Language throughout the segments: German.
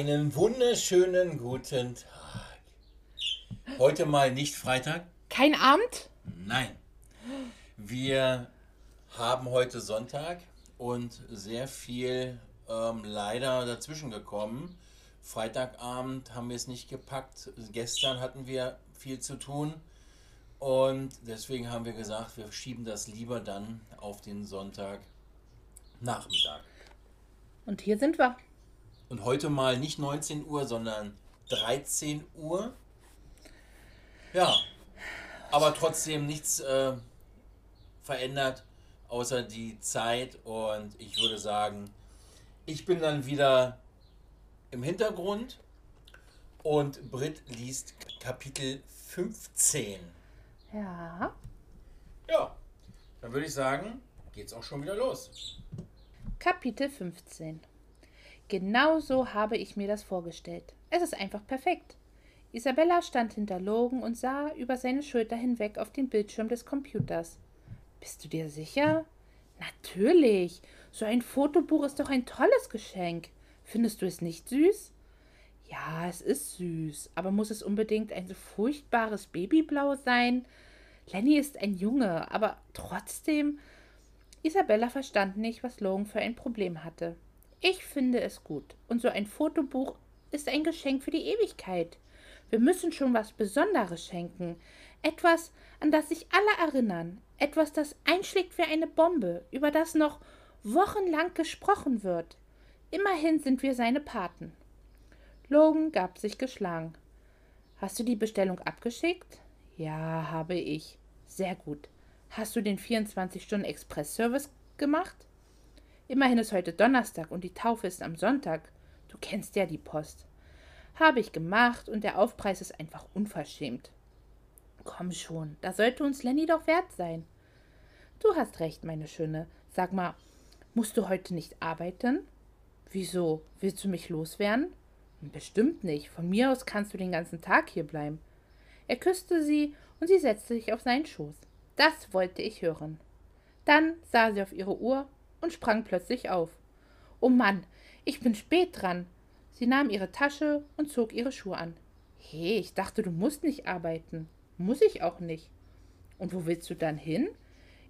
Einen wunderschönen guten Tag. Heute mal nicht Freitag. Kein Abend? Nein. Wir haben heute Sonntag und sehr viel ähm, leider dazwischen gekommen. Freitagabend haben wir es nicht gepackt. Gestern hatten wir viel zu tun. Und deswegen haben wir gesagt, wir schieben das lieber dann auf den Sonntagnachmittag. Und hier sind wir. Und heute mal nicht 19 Uhr, sondern 13 Uhr. Ja, aber trotzdem nichts äh, verändert, außer die Zeit. Und ich würde sagen, ich bin dann wieder im Hintergrund und Brit liest Kapitel 15. Ja. Ja, dann würde ich sagen, geht's auch schon wieder los. Kapitel 15. Genau so habe ich mir das vorgestellt. Es ist einfach perfekt. Isabella stand hinter Logan und sah über seine Schulter hinweg auf den Bildschirm des Computers. Bist du dir sicher? Natürlich. So ein Fotobuch ist doch ein tolles Geschenk. Findest du es nicht süß? Ja, es ist süß, aber muss es unbedingt ein so furchtbares Babyblau sein? Lenny ist ein Junge, aber trotzdem. Isabella verstand nicht, was Logan für ein Problem hatte. Ich finde es gut, und so ein Fotobuch ist ein Geschenk für die Ewigkeit. Wir müssen schon was Besonderes schenken. Etwas, an das sich alle erinnern. Etwas, das einschlägt wie eine Bombe, über das noch wochenlang gesprochen wird. Immerhin sind wir seine Paten. Logan gab sich geschlagen. Hast du die Bestellung abgeschickt? Ja, habe ich. Sehr gut. Hast du den 24-Stunden-Express-Service gemacht? Immerhin ist heute Donnerstag und die Taufe ist am Sonntag. Du kennst ja die Post. Habe ich gemacht und der Aufpreis ist einfach unverschämt. Komm schon, da sollte uns Lenny doch wert sein. Du hast recht, meine Schöne. Sag mal, musst du heute nicht arbeiten? Wieso? Willst du mich loswerden? Bestimmt nicht. Von mir aus kannst du den ganzen Tag hier bleiben. Er küsste sie und sie setzte sich auf seinen Schoß. Das wollte ich hören. Dann sah sie auf ihre Uhr und sprang plötzlich auf. Oh Mann, ich bin spät dran. Sie nahm ihre Tasche und zog ihre Schuhe an. He, ich dachte, du musst nicht arbeiten. Muss ich auch nicht. Und wo willst du dann hin?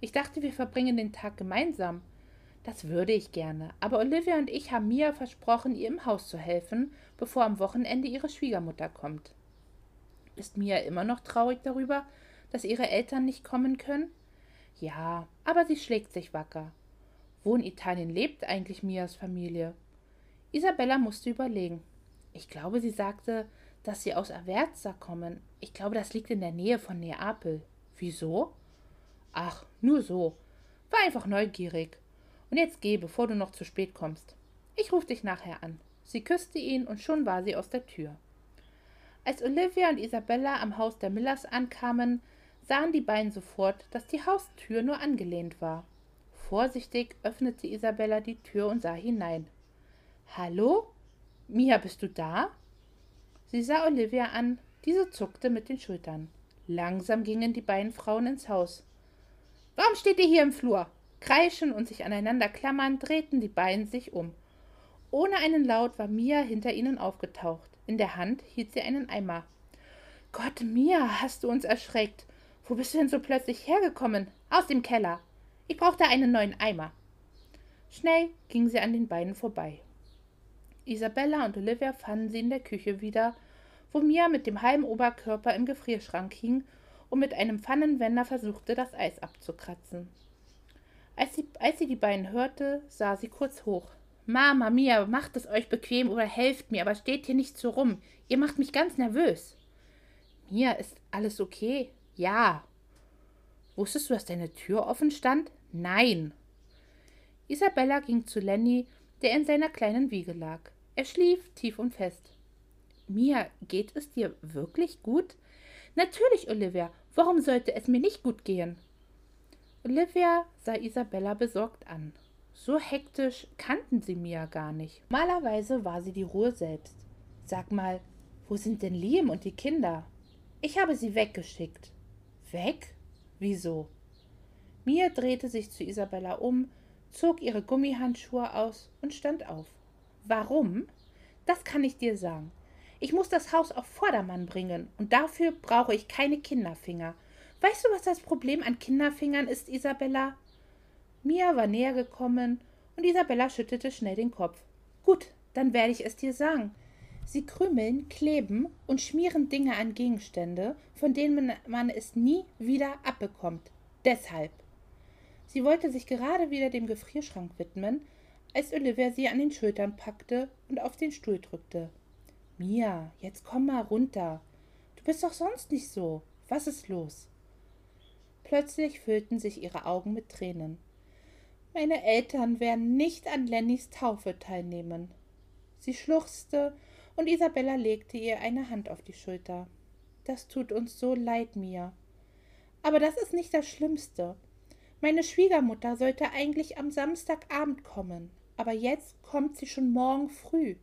Ich dachte, wir verbringen den Tag gemeinsam. Das würde ich gerne, aber Olivia und ich haben Mia versprochen, ihr im Haus zu helfen, bevor am Wochenende ihre Schwiegermutter kommt. Ist Mia immer noch traurig darüber, dass ihre Eltern nicht kommen können? Ja, aber sie schlägt sich wacker. Wo in Italien lebt eigentlich Mias Familie? Isabella musste überlegen. Ich glaube, sie sagte, dass sie aus Aversa kommen. Ich glaube, das liegt in der Nähe von Neapel. Wieso? Ach, nur so. War einfach neugierig. Und jetzt geh, bevor du noch zu spät kommst. Ich ruf dich nachher an. Sie küsste ihn und schon war sie aus der Tür. Als Olivia und Isabella am Haus der Millers ankamen, sahen die beiden sofort, dass die Haustür nur angelehnt war. Vorsichtig öffnete Isabella die Tür und sah hinein. Hallo? Mia, bist du da? Sie sah Olivia an, diese zuckte mit den Schultern. Langsam gingen die beiden Frauen ins Haus. Warum steht ihr hier im Flur? Kreischen und sich aneinander klammern, drehten die beiden sich um. Ohne einen Laut war Mia hinter ihnen aufgetaucht. In der Hand hielt sie einen Eimer. Gott, Mia, hast du uns erschreckt. Wo bist du denn so plötzlich hergekommen? Aus dem Keller. Ich brauchte einen neuen Eimer. Schnell ging sie an den beiden vorbei. Isabella und Olivia fanden sie in der Küche wieder, wo Mia mit dem halben Oberkörper im Gefrierschrank hing und mit einem Pfannenwender versuchte, das Eis abzukratzen. Als sie, als sie die beiden hörte, sah sie kurz hoch. Mama, Mia, macht es euch bequem oder helft mir, aber steht hier nicht so rum. Ihr macht mich ganz nervös. Mia, ist alles okay? Ja. Wusstest du, dass deine Tür offen stand? Nein. Isabella ging zu Lenny, der in seiner kleinen Wiege lag. Er schlief tief und fest. Mia, geht es dir wirklich gut? Natürlich, Olivia. Warum sollte es mir nicht gut gehen? Olivia sah Isabella besorgt an. So hektisch kannten sie Mia gar nicht. Normalerweise war sie die Ruhe selbst. Sag mal, wo sind denn Liam und die Kinder? Ich habe sie weggeschickt. Weg? Wieso? Mia drehte sich zu Isabella um, zog ihre Gummihandschuhe aus und stand auf. Warum? das kann ich dir sagen. Ich muss das Haus auf Vordermann bringen und dafür brauche ich keine Kinderfinger. Weißt du, was das Problem an Kinderfingern ist, Isabella? Mia war näher gekommen und Isabella schüttelte schnell den Kopf. Gut, dann werde ich es dir sagen. Sie krümeln, kleben und schmieren Dinge an Gegenstände, von denen man es nie wieder abbekommt. Deshalb. Sie wollte sich gerade wieder dem Gefrierschrank widmen, als Olivia sie an den Schultern packte und auf den Stuhl drückte. Mia, jetzt komm mal runter. Du bist doch sonst nicht so. Was ist los? Plötzlich füllten sich ihre Augen mit Tränen. Meine Eltern werden nicht an Lennys Taufe teilnehmen. Sie schluchzte und Isabella legte ihr eine Hand auf die Schulter. Das tut uns so leid, Mia. Aber das ist nicht das Schlimmste. Meine Schwiegermutter sollte eigentlich am Samstagabend kommen, aber jetzt kommt sie schon morgen früh.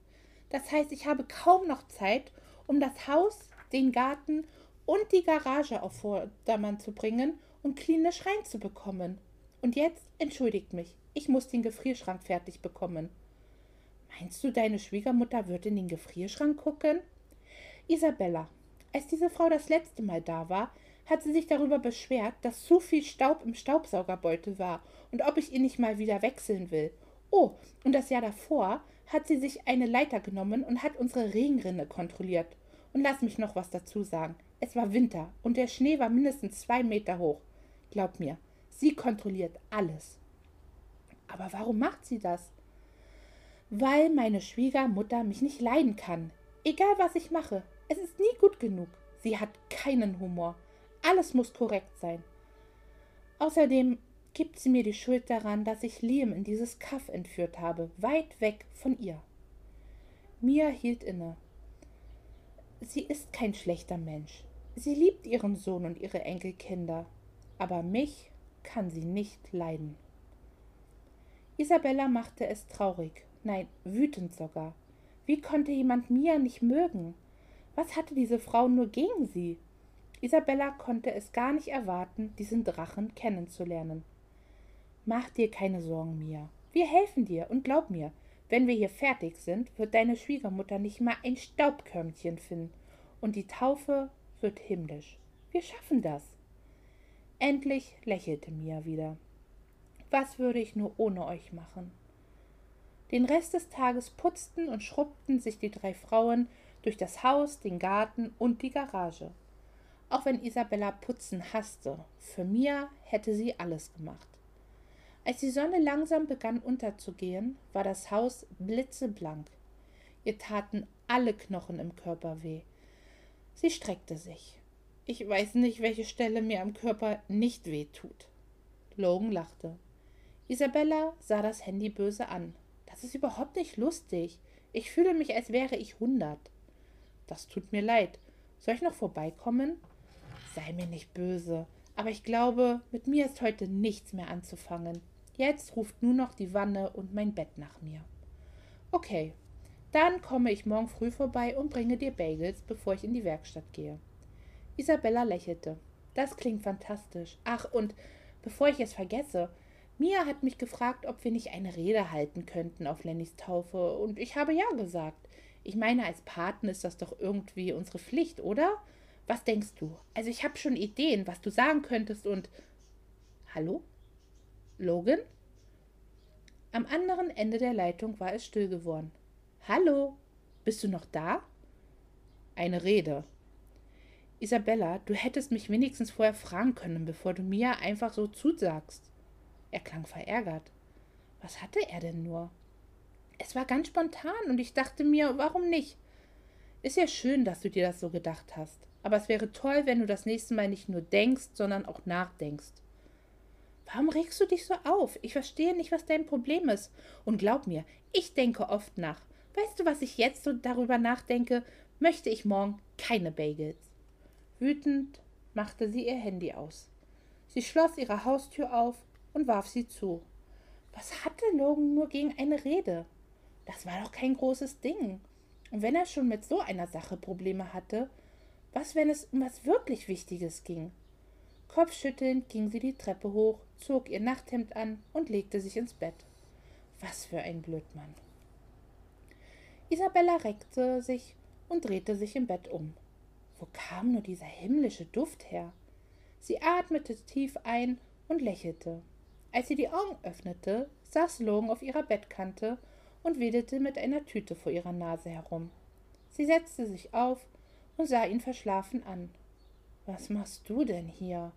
Das heißt, ich habe kaum noch Zeit, um das Haus, den Garten und die Garage auf Vordermann zu bringen und klinisch reinzubekommen. Und jetzt entschuldigt mich, ich muss den Gefrierschrank fertig bekommen. Meinst du, deine Schwiegermutter wird in den Gefrierschrank gucken? Isabella, als diese Frau das letzte Mal da war, hat sie sich darüber beschwert, dass zu viel Staub im Staubsaugerbeutel war und ob ich ihn nicht mal wieder wechseln will. Oh, und das Jahr davor hat sie sich eine Leiter genommen und hat unsere Regenrinne kontrolliert. Und lass mich noch was dazu sagen. Es war Winter und der Schnee war mindestens zwei Meter hoch. Glaub mir, sie kontrolliert alles. Aber warum macht sie das? Weil meine Schwiegermutter mich nicht leiden kann. Egal was ich mache, es ist nie gut genug. Sie hat keinen Humor. Alles muss korrekt sein. Außerdem gibt sie mir die Schuld daran, dass ich Liam in dieses Kaff entführt habe, weit weg von ihr. Mia hielt inne. Sie ist kein schlechter Mensch. Sie liebt ihren Sohn und ihre Enkelkinder, aber mich kann sie nicht leiden. Isabella machte es traurig, nein, wütend sogar. Wie konnte jemand Mia nicht mögen? Was hatte diese Frau nur gegen sie? Isabella konnte es gar nicht erwarten, diesen Drachen kennenzulernen. Mach dir keine Sorgen, Mia. Wir helfen dir und glaub mir, wenn wir hier fertig sind, wird deine Schwiegermutter nicht mal ein Staubkörnchen finden und die Taufe wird himmlisch. Wir schaffen das. Endlich lächelte Mia wieder. Was würde ich nur ohne euch machen? Den Rest des Tages putzten und schrubbten sich die drei Frauen durch das Haus, den Garten und die Garage. Auch wenn Isabella Putzen hasste, für Mia hätte sie alles gemacht. Als die Sonne langsam begann unterzugehen, war das Haus blitzeblank. Ihr taten alle Knochen im Körper weh. Sie streckte sich. Ich weiß nicht, welche Stelle mir am Körper nicht weh tut. Logan lachte. Isabella sah das Handy böse an. Das ist überhaupt nicht lustig. Ich fühle mich, als wäre ich hundert. Das tut mir leid. Soll ich noch vorbeikommen? Sei mir nicht böse. Aber ich glaube, mit mir ist heute nichts mehr anzufangen. Jetzt ruft nur noch die Wanne und mein Bett nach mir. Okay, dann komme ich morgen früh vorbei und bringe dir Bagels, bevor ich in die Werkstatt gehe. Isabella lächelte. Das klingt fantastisch. Ach, und bevor ich es vergesse, Mia hat mich gefragt, ob wir nicht eine Rede halten könnten auf Lennys Taufe, und ich habe ja gesagt. Ich meine, als Paten ist das doch irgendwie unsere Pflicht, oder? Was denkst du? Also ich habe schon Ideen, was du sagen könntest und. Hallo? Logan? Am anderen Ende der Leitung war es still geworden. Hallo, bist du noch da? Eine Rede. Isabella, du hättest mich wenigstens vorher fragen können, bevor du mir einfach so zusagst. Er klang verärgert. Was hatte er denn nur? Es war ganz spontan und ich dachte mir, warum nicht? Ist ja schön, dass du dir das so gedacht hast. Aber es wäre toll, wenn du das nächste Mal nicht nur denkst, sondern auch nachdenkst. Warum regst du dich so auf? Ich verstehe nicht, was dein Problem ist. Und glaub mir, ich denke oft nach. Weißt du, was ich jetzt so darüber nachdenke? Möchte ich morgen keine Bagels. Wütend machte sie ihr Handy aus. Sie schloss ihre Haustür auf und warf sie zu. Was hatte Logan nur gegen eine Rede? Das war doch kein großes Ding. Und wenn er schon mit so einer Sache Probleme hatte, was, wenn es um was wirklich Wichtiges ging? Kopfschüttelnd ging sie die Treppe hoch, zog ihr Nachthemd an und legte sich ins Bett. Was für ein Blödmann. Isabella reckte sich und drehte sich im Bett um. Wo kam nur dieser himmlische Duft her? Sie atmete tief ein und lächelte. Als sie die Augen öffnete, saß Logan auf ihrer Bettkante und wedelte mit einer Tüte vor ihrer Nase herum. Sie setzte sich auf und sah ihn verschlafen an. Was machst du denn hier?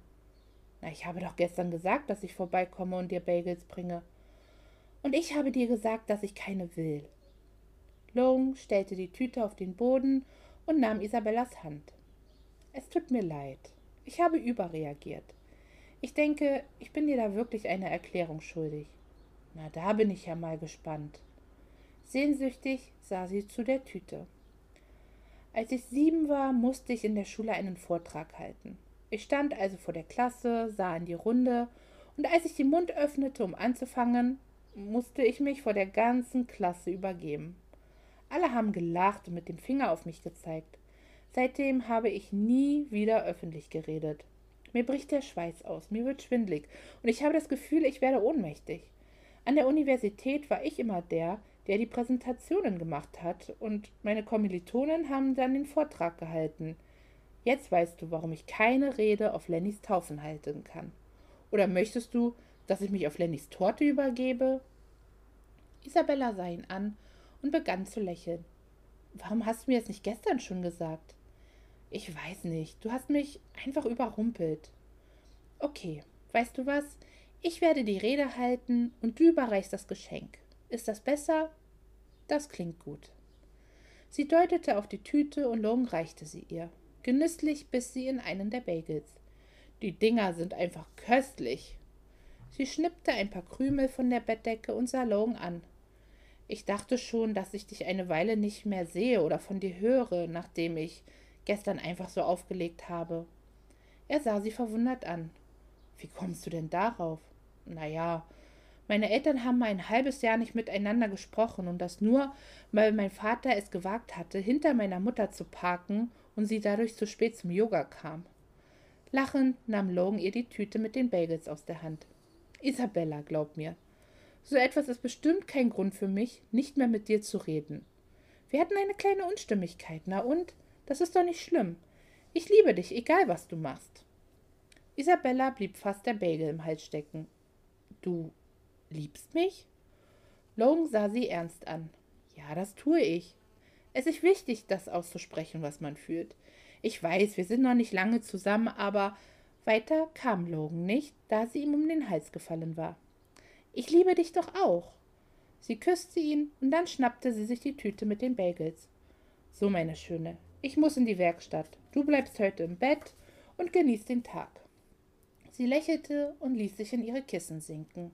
Na, ich habe doch gestern gesagt, dass ich vorbeikomme und dir Bagels bringe. Und ich habe dir gesagt, dass ich keine will. Long stellte die Tüte auf den Boden und nahm Isabellas Hand. Es tut mir leid. Ich habe überreagiert. Ich denke, ich bin dir da wirklich eine Erklärung schuldig. Na, da bin ich ja mal gespannt. Sehnsüchtig sah sie zu der Tüte. Als ich sieben war, musste ich in der Schule einen Vortrag halten. Ich stand also vor der Klasse, sah in die Runde, und als ich den Mund öffnete, um anzufangen, musste ich mich vor der ganzen Klasse übergeben. Alle haben gelacht und mit dem Finger auf mich gezeigt. Seitdem habe ich nie wieder öffentlich geredet. Mir bricht der Schweiß aus, mir wird schwindlig und ich habe das Gefühl, ich werde ohnmächtig. An der Universität war ich immer der, der die Präsentationen gemacht hat und meine Kommilitonen haben dann den Vortrag gehalten. Jetzt weißt du, warum ich keine Rede auf Lennys Taufen halten kann. Oder möchtest du, dass ich mich auf Lennys Torte übergebe? Isabella sah ihn an und begann zu lächeln. Warum hast du mir das nicht gestern schon gesagt? Ich weiß nicht, du hast mich einfach überrumpelt. Okay, weißt du was? Ich werde die Rede halten und du überreichst das Geschenk. Ist das besser? Das klingt gut. Sie deutete auf die Tüte und Long reichte sie ihr. Genüsslich biss sie in einen der Bagels. Die Dinger sind einfach köstlich. Sie schnippte ein paar Krümel von der Bettdecke und sah Long an. Ich dachte schon, dass ich dich eine Weile nicht mehr sehe oder von dir höre, nachdem ich gestern einfach so aufgelegt habe. Er sah sie verwundert an. Wie kommst du denn darauf? Na ja, meine Eltern haben ein halbes Jahr nicht miteinander gesprochen und das nur, weil mein Vater es gewagt hatte, hinter meiner Mutter zu parken und sie dadurch zu spät zum Yoga kam. Lachend nahm Logan ihr die Tüte mit den Bagels aus der Hand. Isabella, glaub mir. So etwas ist bestimmt kein Grund für mich, nicht mehr mit dir zu reden. Wir hatten eine kleine Unstimmigkeit, na und? Das ist doch nicht schlimm. Ich liebe dich, egal was du machst. Isabella blieb fast der Bagel im Hals stecken. Du liebst mich? Logan sah sie ernst an. Ja, das tue ich. Es ist wichtig, das auszusprechen, was man fühlt. Ich weiß, wir sind noch nicht lange zusammen, aber weiter kam Logan nicht, da sie ihm um den Hals gefallen war. Ich liebe dich doch auch. Sie küsste ihn und dann schnappte sie sich die Tüte mit den Bagels. So, meine Schöne, ich muss in die Werkstatt. Du bleibst heute im Bett und genießt den Tag. Sie lächelte und ließ sich in ihre Kissen sinken.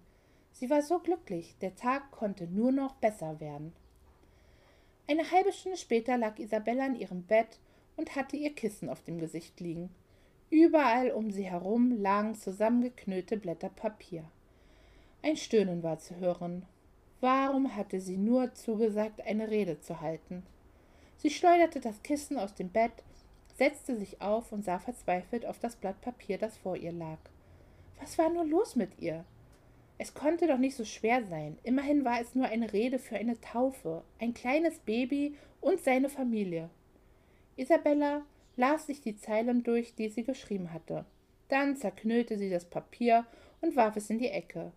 Sie war so glücklich, der Tag konnte nur noch besser werden. Eine halbe Stunde später lag Isabella in ihrem Bett und hatte ihr Kissen auf dem Gesicht liegen. Überall um sie herum lagen zusammengeknüllte Blätter Papier. Ein Stöhnen war zu hören. Warum hatte sie nur zugesagt, eine Rede zu halten? Sie schleuderte das Kissen aus dem Bett, setzte sich auf und sah verzweifelt auf das Blatt Papier, das vor ihr lag. Was war nur los mit ihr? Es konnte doch nicht so schwer sein. Immerhin war es nur eine Rede für eine Taufe, ein kleines Baby und seine Familie. Isabella las sich die Zeilen durch, die sie geschrieben hatte. Dann zerknüllte sie das Papier und warf es in die Ecke.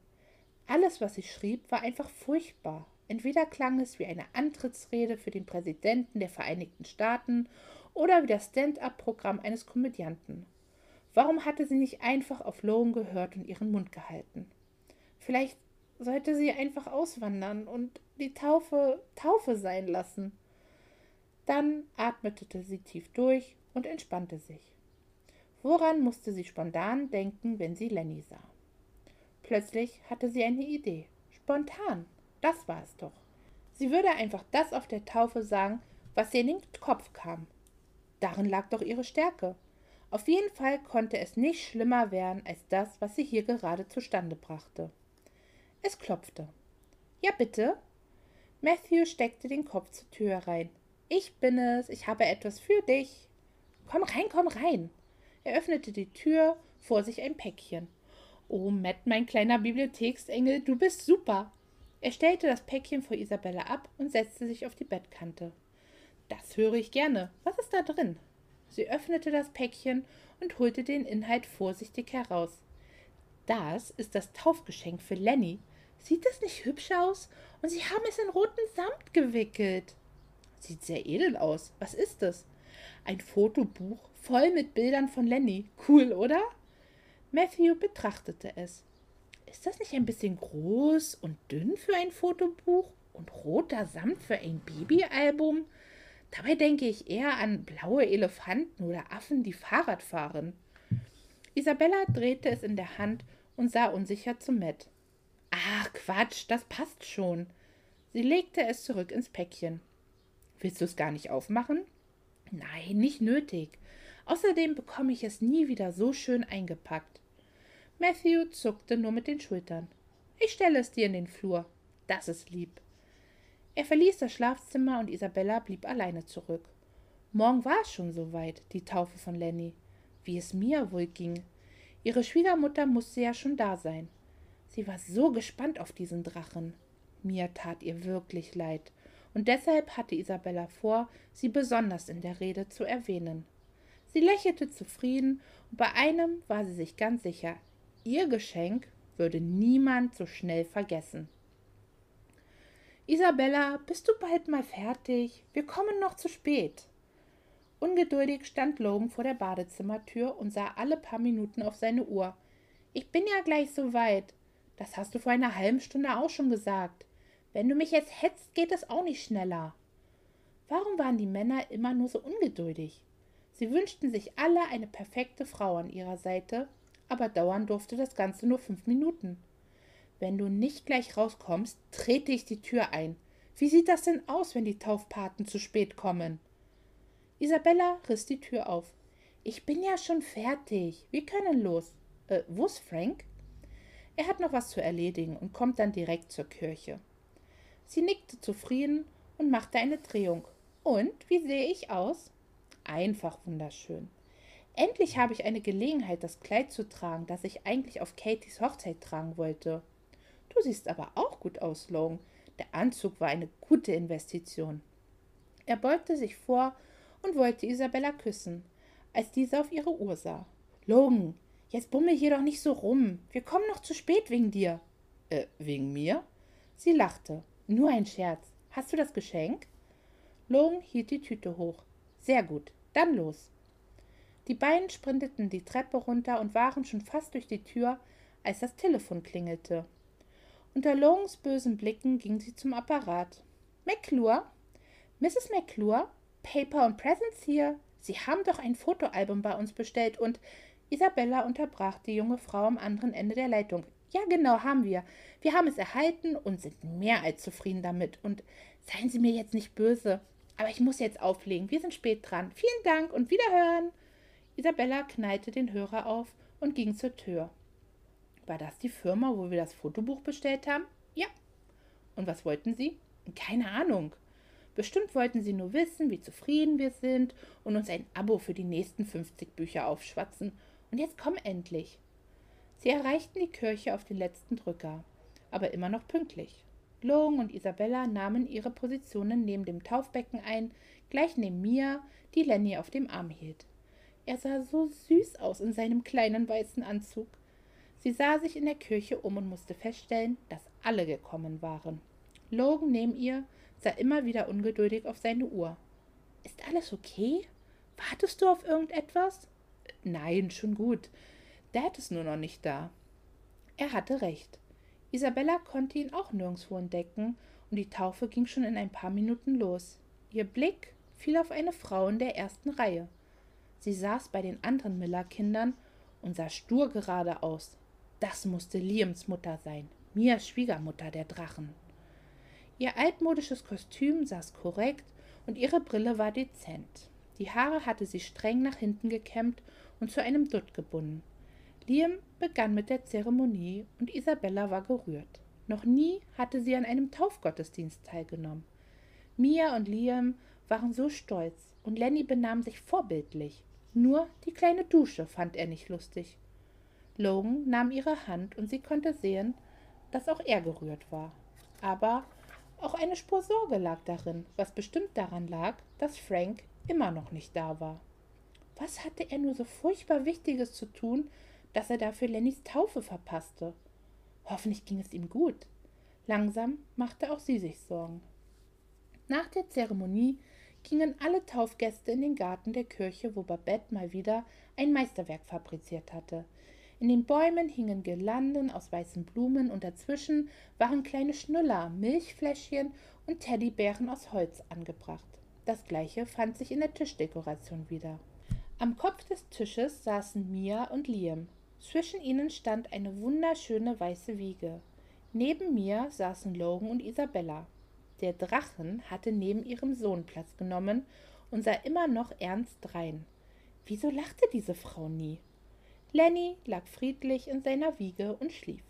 Alles, was sie schrieb, war einfach furchtbar. Entweder klang es wie eine Antrittsrede für den Präsidenten der Vereinigten Staaten oder wie das Stand-up-Programm eines Komödianten. Warum hatte sie nicht einfach auf Lohan gehört und ihren Mund gehalten? Vielleicht sollte sie einfach auswandern und die Taufe Taufe sein lassen. Dann atmete sie tief durch und entspannte sich. Woran musste sie spontan denken, wenn sie Lenny sah? Plötzlich hatte sie eine Idee. Spontan. Das war es doch. Sie würde einfach das auf der Taufe sagen, was ihr in den Kopf kam. Darin lag doch ihre Stärke. Auf jeden Fall konnte es nicht schlimmer werden als das, was sie hier gerade zustande brachte. Es klopfte. Ja, bitte? Matthew steckte den Kopf zur Tür herein. Ich bin es, ich habe etwas für dich. Komm rein, komm rein. Er öffnete die Tür, vor sich ein Päckchen. Oh, Matt, mein kleiner Bibliotheksengel, du bist super. Er stellte das Päckchen vor Isabella ab und setzte sich auf die Bettkante. Das höre ich gerne. Was ist da drin? Sie öffnete das Päckchen und holte den Inhalt vorsichtig heraus. Das ist das Taufgeschenk für Lenny. Sieht das nicht hübsch aus? Und Sie haben es in roten Samt gewickelt. Sieht sehr edel aus. Was ist es? Ein Fotobuch voll mit Bildern von Lenny. Cool, oder? Matthew betrachtete es. Ist das nicht ein bisschen groß und dünn für ein Fotobuch und roter Samt für ein Babyalbum? Dabei denke ich eher an blaue Elefanten oder Affen, die Fahrrad fahren. Isabella drehte es in der Hand und sah unsicher zu Matt. Ach, Quatsch, das passt schon. Sie legte es zurück ins Päckchen. Willst du es gar nicht aufmachen? Nein, nicht nötig. Außerdem bekomme ich es nie wieder so schön eingepackt. Matthew zuckte nur mit den Schultern. Ich stelle es dir in den Flur. Das ist lieb. Er verließ das Schlafzimmer und Isabella blieb alleine zurück. Morgen war es schon soweit, die Taufe von Lenny. Wie es mir wohl ging. Ihre Schwiegermutter musste ja schon da sein. Sie war so gespannt auf diesen Drachen. Mir tat ihr wirklich leid, und deshalb hatte Isabella vor, sie besonders in der Rede zu erwähnen. Sie lächelte zufrieden, und bei einem war sie sich ganz sicher, ihr Geschenk würde niemand so schnell vergessen. Isabella, bist du bald mal fertig? Wir kommen noch zu spät. Ungeduldig stand Logan vor der Badezimmertür und sah alle paar Minuten auf seine Uhr. Ich bin ja gleich so weit. Das hast du vor einer halben Stunde auch schon gesagt. Wenn du mich jetzt hetzt, geht es auch nicht schneller. Warum waren die Männer immer nur so ungeduldig? Sie wünschten sich alle eine perfekte Frau an ihrer Seite, aber dauern durfte das Ganze nur fünf Minuten. Wenn du nicht gleich rauskommst, trete ich die Tür ein. Wie sieht das denn aus, wenn die Taufpaten zu spät kommen? Isabella riss die Tür auf. Ich bin ja schon fertig. Wir können los. Äh, wo ist Frank? Er hat noch was zu erledigen und kommt dann direkt zur Kirche. Sie nickte zufrieden und machte eine Drehung. Und wie sehe ich aus? Einfach wunderschön. Endlich habe ich eine Gelegenheit, das Kleid zu tragen, das ich eigentlich auf Katys Hochzeit tragen wollte. Du siehst aber auch gut aus, Logan. Der Anzug war eine gute Investition. Er beugte sich vor und wollte Isabella küssen, als diese auf ihre Uhr sah. Logan, Jetzt bummel hier doch nicht so rum. Wir kommen noch zu spät wegen dir. Äh, wegen mir? Sie lachte. Nur ein Scherz. Hast du das Geschenk? Logan hielt die Tüte hoch. Sehr gut. Dann los. Die beiden sprinteten die Treppe runter und waren schon fast durch die Tür, als das Telefon klingelte. Unter Logans bösen Blicken ging sie zum Apparat. McClure? Mrs. McClure? Paper und Presents hier? Sie haben doch ein Fotoalbum bei uns bestellt und Isabella unterbrach die junge Frau am anderen Ende der Leitung. Ja, genau, haben wir. Wir haben es erhalten und sind mehr als zufrieden damit. Und seien Sie mir jetzt nicht böse, aber ich muss jetzt auflegen. Wir sind spät dran. Vielen Dank und wiederhören. Isabella knallte den Hörer auf und ging zur Tür. War das die Firma, wo wir das Fotobuch bestellt haben? Ja. Und was wollten Sie? Keine Ahnung. Bestimmt wollten Sie nur wissen, wie zufrieden wir sind und uns ein Abo für die nächsten 50 Bücher aufschwatzen und jetzt komm endlich. Sie erreichten die Kirche auf den letzten Drücker, aber immer noch pünktlich. Logan und Isabella nahmen ihre Positionen neben dem Taufbecken ein, gleich neben Mia, die Lenny auf dem Arm hielt. Er sah so süß aus in seinem kleinen weißen Anzug. Sie sah sich in der Kirche um und musste feststellen, dass alle gekommen waren. Logan neben ihr sah immer wieder ungeduldig auf seine Uhr. Ist alles okay? Wartest du auf irgendetwas? Nein, schon gut. Dad ist nur noch nicht da. Er hatte recht. Isabella konnte ihn auch nirgendwo entdecken, und die Taufe ging schon in ein paar Minuten los. Ihr Blick fiel auf eine Frau in der ersten Reihe. Sie saß bei den anderen Miller-Kindern und sah stur gerade aus. Das musste Liams Mutter sein, Mias Schwiegermutter der Drachen. Ihr altmodisches Kostüm saß korrekt und ihre Brille war dezent. Die Haare hatte sie streng nach hinten gekämmt und zu einem Dutt gebunden. Liam begann mit der Zeremonie und Isabella war gerührt. Noch nie hatte sie an einem Taufgottesdienst teilgenommen. Mia und Liam waren so stolz und Lenny benahm sich vorbildlich. Nur die kleine Dusche fand er nicht lustig. Logan nahm ihre Hand und sie konnte sehen, dass auch er gerührt war. Aber auch eine Spur Sorge lag darin, was bestimmt daran lag, dass Frank immer noch nicht da war. Was hatte er nur so furchtbar Wichtiges zu tun, dass er dafür Lennys Taufe verpasste? Hoffentlich ging es ihm gut. Langsam machte auch sie sich Sorgen. Nach der Zeremonie gingen alle Taufgäste in den Garten der Kirche, wo Babette mal wieder ein Meisterwerk fabriziert hatte. In den Bäumen hingen Girlanden aus weißen Blumen und dazwischen waren kleine Schnuller, Milchfläschchen und Teddybären aus Holz angebracht. Das gleiche fand sich in der Tischdekoration wieder. Am Kopf des Tisches saßen Mia und Liam. Zwischen ihnen stand eine wunderschöne weiße Wiege. Neben mir saßen Logan und Isabella. Der Drachen hatte neben ihrem Sohn Platz genommen und sah immer noch ernst drein. Wieso lachte diese Frau nie? Lenny lag friedlich in seiner Wiege und schlief.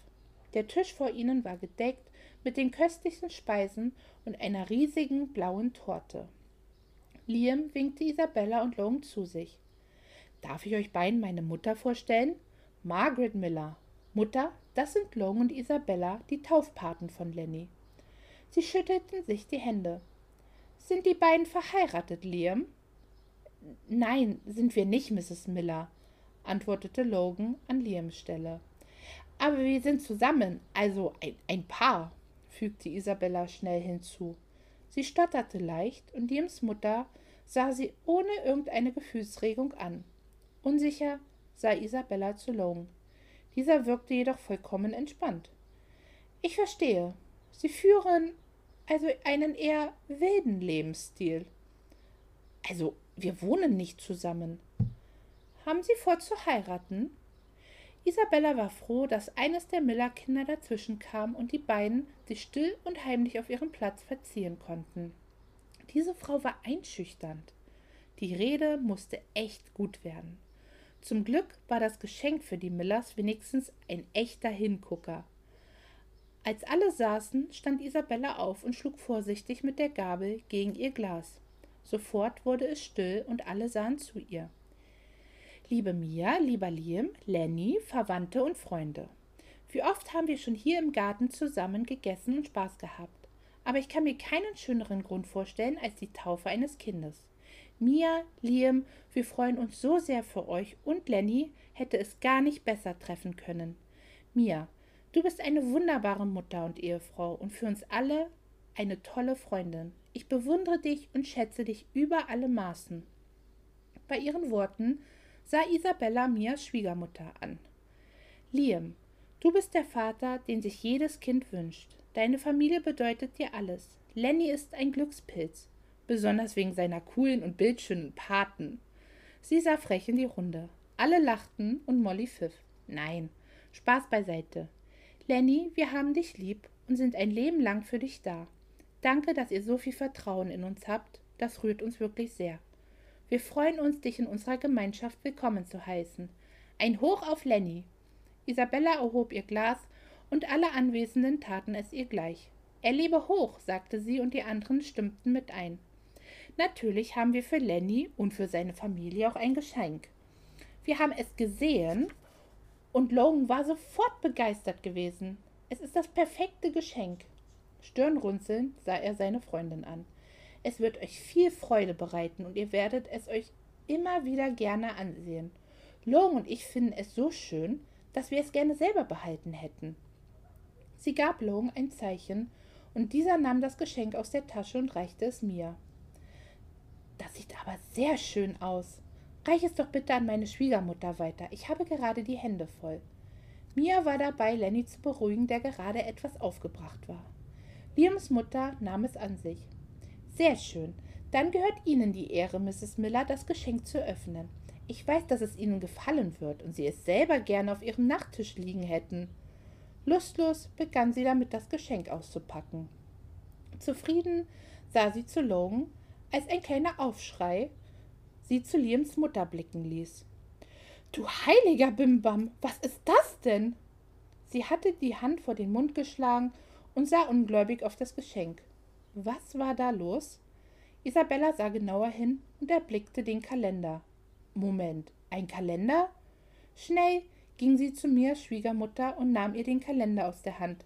Der Tisch vor ihnen war gedeckt mit den köstlichsten Speisen und einer riesigen blauen Torte. Liam winkte Isabella und Logan zu sich. Darf ich euch beiden meine Mutter vorstellen? Margaret Miller. Mutter, das sind Logan und Isabella, die Taufpaten von Lenny. Sie schüttelten sich die Hände. Sind die beiden verheiratet, Liam? Nein, sind wir nicht, Mrs. Miller, antwortete Logan an Liams Stelle. Aber wir sind zusammen, also ein, ein Paar, fügte Isabella schnell hinzu. Sie stotterte leicht und Liams Mutter sah sie ohne irgendeine Gefühlsregung an. Unsicher sah Isabella zu Logan. Dieser wirkte jedoch vollkommen entspannt. Ich verstehe. Sie führen also einen eher wilden Lebensstil. Also, wir wohnen nicht zusammen. Haben Sie vor zu heiraten? Isabella war froh, dass eines der Miller-Kinder dazwischen kam und die beiden sich still und heimlich auf ihrem Platz verziehen konnten. Diese Frau war einschüchternd. Die Rede musste echt gut werden. Zum Glück war das Geschenk für die Millers wenigstens ein echter Hingucker. Als alle saßen, stand Isabella auf und schlug vorsichtig mit der Gabel gegen ihr Glas. Sofort wurde es still und alle sahen zu ihr. Liebe Mia, lieber Liam, Lenny, Verwandte und Freunde. Wie oft haben wir schon hier im Garten zusammen gegessen und Spaß gehabt. Aber ich kann mir keinen schöneren Grund vorstellen als die Taufe eines Kindes. Mia, Liam, wir freuen uns so sehr für euch und Lenny hätte es gar nicht besser treffen können. Mia, du bist eine wunderbare Mutter und Ehefrau und für uns alle eine tolle Freundin. Ich bewundere dich und schätze dich über alle Maßen. Bei ihren Worten sah Isabella Mias Schwiegermutter an. Liam, du bist der Vater, den sich jedes Kind wünscht. Deine Familie bedeutet dir alles. Lenny ist ein Glückspilz, besonders wegen seiner coolen und bildschönen Paten. Sie sah frech in die Runde. Alle lachten und Molly pfiff. Nein, Spaß beiseite. Lenny, wir haben dich lieb und sind ein Leben lang für dich da. Danke, dass ihr so viel Vertrauen in uns habt. Das rührt uns wirklich sehr. Wir freuen uns, dich in unserer Gemeinschaft willkommen zu heißen. Ein Hoch auf Lenny. Isabella erhob ihr Glas und alle Anwesenden taten es ihr gleich. Er lebe hoch, sagte sie und die anderen stimmten mit ein. Natürlich haben wir für Lenny und für seine Familie auch ein Geschenk. Wir haben es gesehen und Logan war sofort begeistert gewesen. Es ist das perfekte Geschenk. Stirnrunzelnd sah er seine Freundin an. Es wird euch viel Freude bereiten und ihr werdet es euch immer wieder gerne ansehen. Logan und ich finden es so schön, dass wir es gerne selber behalten hätten. Sie gab Logan ein Zeichen und dieser nahm das Geschenk aus der Tasche und reichte es mir. Das sieht aber sehr schön aus. Reich es doch bitte an meine Schwiegermutter weiter. Ich habe gerade die Hände voll. Mia war dabei, Lenny zu beruhigen, der gerade etwas aufgebracht war. Liams Mutter nahm es an sich. Sehr schön. Dann gehört Ihnen die Ehre, Mrs. Miller, das Geschenk zu öffnen. Ich weiß, dass es Ihnen gefallen wird und Sie es selber gerne auf Ihrem Nachttisch liegen hätten. Lustlos begann sie damit, das Geschenk auszupacken. Zufrieden sah sie zu Logan, als ein kleiner Aufschrei sie zu Liams Mutter blicken ließ. Du heiliger Bimbam, was ist das denn? Sie hatte die Hand vor den Mund geschlagen und sah ungläubig auf das Geschenk. Was war da los? Isabella sah genauer hin und erblickte den Kalender. Moment, ein Kalender? Schnell ging sie zu mir Schwiegermutter und nahm ihr den Kalender aus der Hand.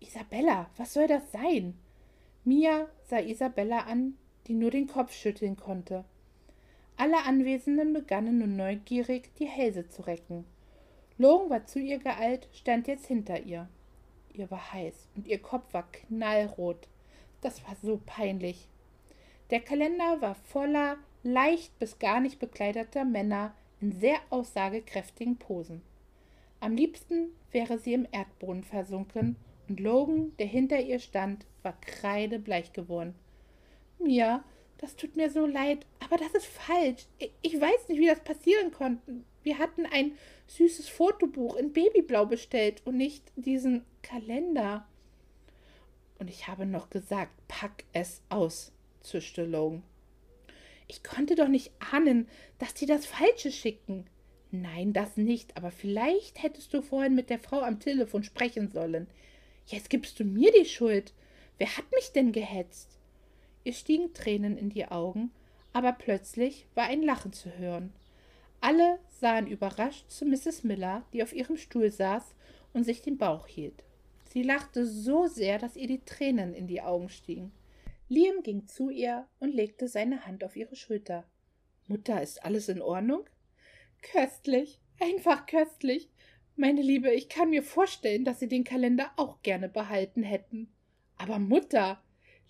Isabella, was soll das sein? Mia sah Isabella an, die nur den Kopf schütteln konnte. Alle Anwesenden begannen nun neugierig, die Hälse zu recken. Logan war zu ihr geeilt, stand jetzt hinter ihr. Ihr war heiß und ihr Kopf war knallrot. Das war so peinlich. Der Kalender war voller leicht bis gar nicht bekleideter Männer in sehr aussagekräftigen Posen. Am liebsten wäre sie im Erdboden versunken, und Logan, der hinter ihr stand, war kreidebleich geworden. Mia, das tut mir so leid, aber das ist falsch. Ich weiß nicht, wie das passieren konnte. Wir hatten ein süßes Fotobuch in Babyblau bestellt und nicht diesen Kalender. Und ich habe noch gesagt, pack es aus, zischte Logan. Ich konnte doch nicht ahnen, dass die das Falsche schicken. Nein, das nicht, aber vielleicht hättest du vorhin mit der Frau am Telefon sprechen sollen. Jetzt gibst du mir die Schuld. Wer hat mich denn gehetzt? Ihr stiegen Tränen in die Augen, aber plötzlich war ein Lachen zu hören. Alle sahen überrascht zu Mrs. Miller, die auf ihrem Stuhl saß und sich den Bauch hielt. Sie lachte so sehr, dass ihr die Tränen in die Augen stiegen. Liam ging zu ihr und legte seine Hand auf ihre Schulter. Mutter, ist alles in Ordnung? Köstlich, einfach köstlich. Meine Liebe, ich kann mir vorstellen, dass Sie den Kalender auch gerne behalten hätten. Aber Mutter,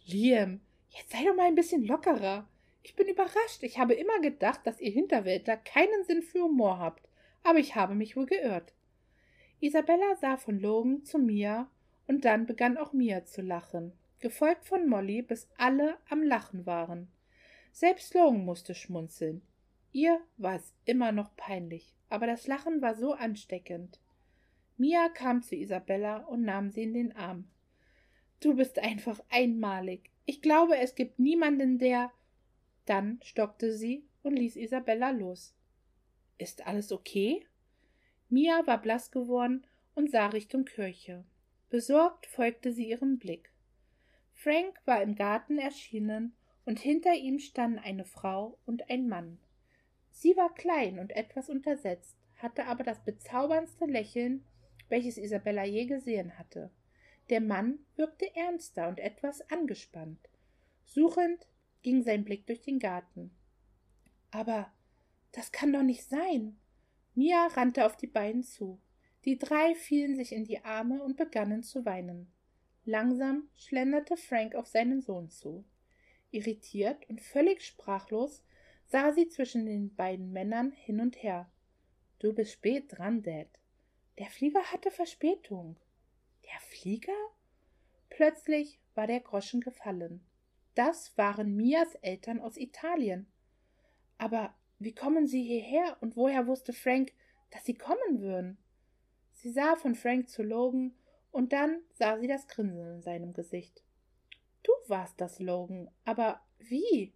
Liam, jetzt sei doch mal ein bisschen lockerer. Ich bin überrascht. Ich habe immer gedacht, dass ihr Hinterwäldler keinen Sinn für Humor habt. Aber ich habe mich wohl geirrt. Isabella sah von Logan zu Mia und dann begann auch Mia zu lachen, gefolgt von Molly, bis alle am Lachen waren. Selbst Logan musste schmunzeln. Ihr war es immer noch peinlich, aber das Lachen war so ansteckend. Mia kam zu Isabella und nahm sie in den Arm. Du bist einfach einmalig. Ich glaube, es gibt niemanden, der. Dann stockte sie und ließ Isabella los. Ist alles okay? Mia war blass geworden und sah Richtung Kirche. Besorgt folgte sie ihrem Blick. Frank war im Garten erschienen und hinter ihm standen eine Frau und ein Mann. Sie war klein und etwas untersetzt, hatte aber das bezauberndste Lächeln, welches Isabella je gesehen hatte. Der Mann wirkte ernster und etwas angespannt. Suchend ging sein Blick durch den Garten. Aber das kann doch nicht sein. Mia rannte auf die beiden zu. Die drei fielen sich in die Arme und begannen zu weinen. Langsam schlenderte Frank auf seinen Sohn zu. Irritiert und völlig sprachlos sah sie zwischen den beiden Männern hin und her. Du bist spät dran, Dad. Der Flieger hatte Verspätung. Der Flieger? Plötzlich war der Groschen gefallen. Das waren Mias Eltern aus Italien. Aber wie kommen sie hierher und woher wusste Frank, dass sie kommen würden? Sie sah von Frank zu Logan und dann sah sie das Grinsen in seinem Gesicht. Du warst das, Logan, aber wie?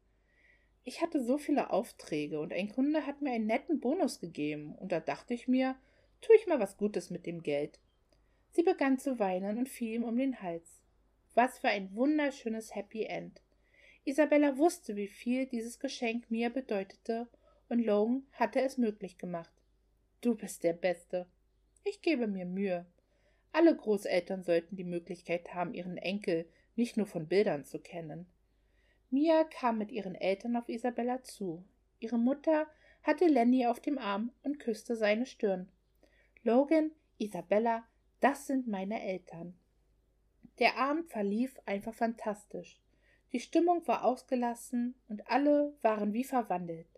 Ich hatte so viele Aufträge und ein Kunde hat mir einen netten Bonus gegeben und da dachte ich mir, tu ich mal was Gutes mit dem Geld. Sie begann zu weinen und fiel ihm um den Hals. Was für ein wunderschönes Happy End. Isabella wusste, wie viel dieses Geschenk mir bedeutete, und Logan hatte es möglich gemacht. Du bist der Beste. Ich gebe mir Mühe. Alle Großeltern sollten die Möglichkeit haben, ihren Enkel nicht nur von Bildern zu kennen. Mia kam mit ihren Eltern auf Isabella zu. Ihre Mutter hatte Lenny auf dem Arm und küsste seine Stirn. Logan, Isabella, das sind meine Eltern. Der Abend verlief einfach fantastisch. Die Stimmung war ausgelassen und alle waren wie verwandelt.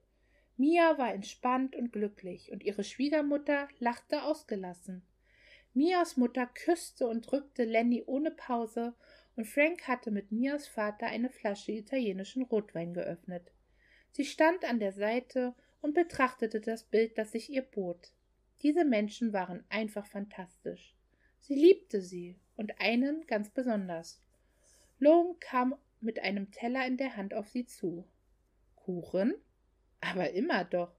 Mia war entspannt und glücklich und ihre Schwiegermutter lachte ausgelassen. Mias Mutter küsste und drückte Lenny ohne Pause und Frank hatte mit Mias Vater eine Flasche italienischen Rotwein geöffnet. Sie stand an der Seite und betrachtete das Bild, das sich ihr bot. Diese Menschen waren einfach fantastisch. Sie liebte sie und einen ganz besonders. Logan kam mit einem Teller in der Hand auf sie zu. Kuchen? Aber immer doch.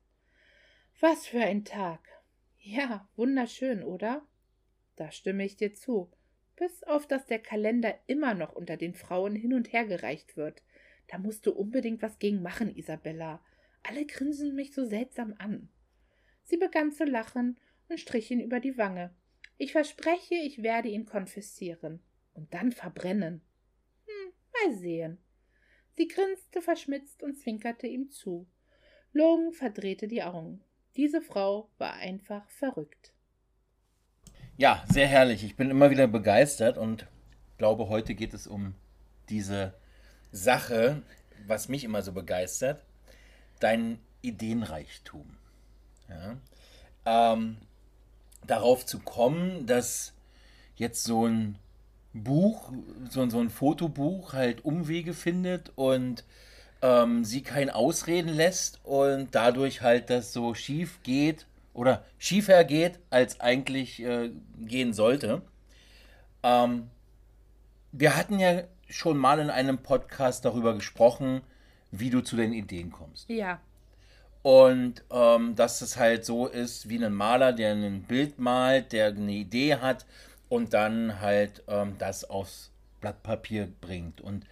Was für ein Tag. Ja, wunderschön, oder? Da stimme ich dir zu bis auf dass der Kalender immer noch unter den Frauen hin und her gereicht wird. Da musst du unbedingt was gegen machen, Isabella. Alle grinsen mich so seltsam an. Sie begann zu lachen und strich ihn über die Wange. Ich verspreche, ich werde ihn konfessieren. und dann verbrennen. Hm, mal sehen. Sie grinste verschmitzt und zwinkerte ihm zu. Logan verdrehte die Augen. Diese Frau war einfach verrückt. Ja, sehr herrlich. Ich bin immer wieder begeistert und glaube, heute geht es um diese Sache, was mich immer so begeistert, dein Ideenreichtum. Ja? Ähm, darauf zu kommen, dass jetzt so ein Buch, so, so ein Fotobuch halt Umwege findet und ähm, sie kein Ausreden lässt und dadurch halt das so schief geht oder schiefer geht, als eigentlich äh, gehen sollte. Ähm, wir hatten ja schon mal in einem Podcast darüber gesprochen, wie du zu den Ideen kommst. Ja. Und ähm, dass es halt so ist wie ein Maler, der ein Bild malt, der eine Idee hat und dann halt ähm, das aufs Blatt Papier bringt. Und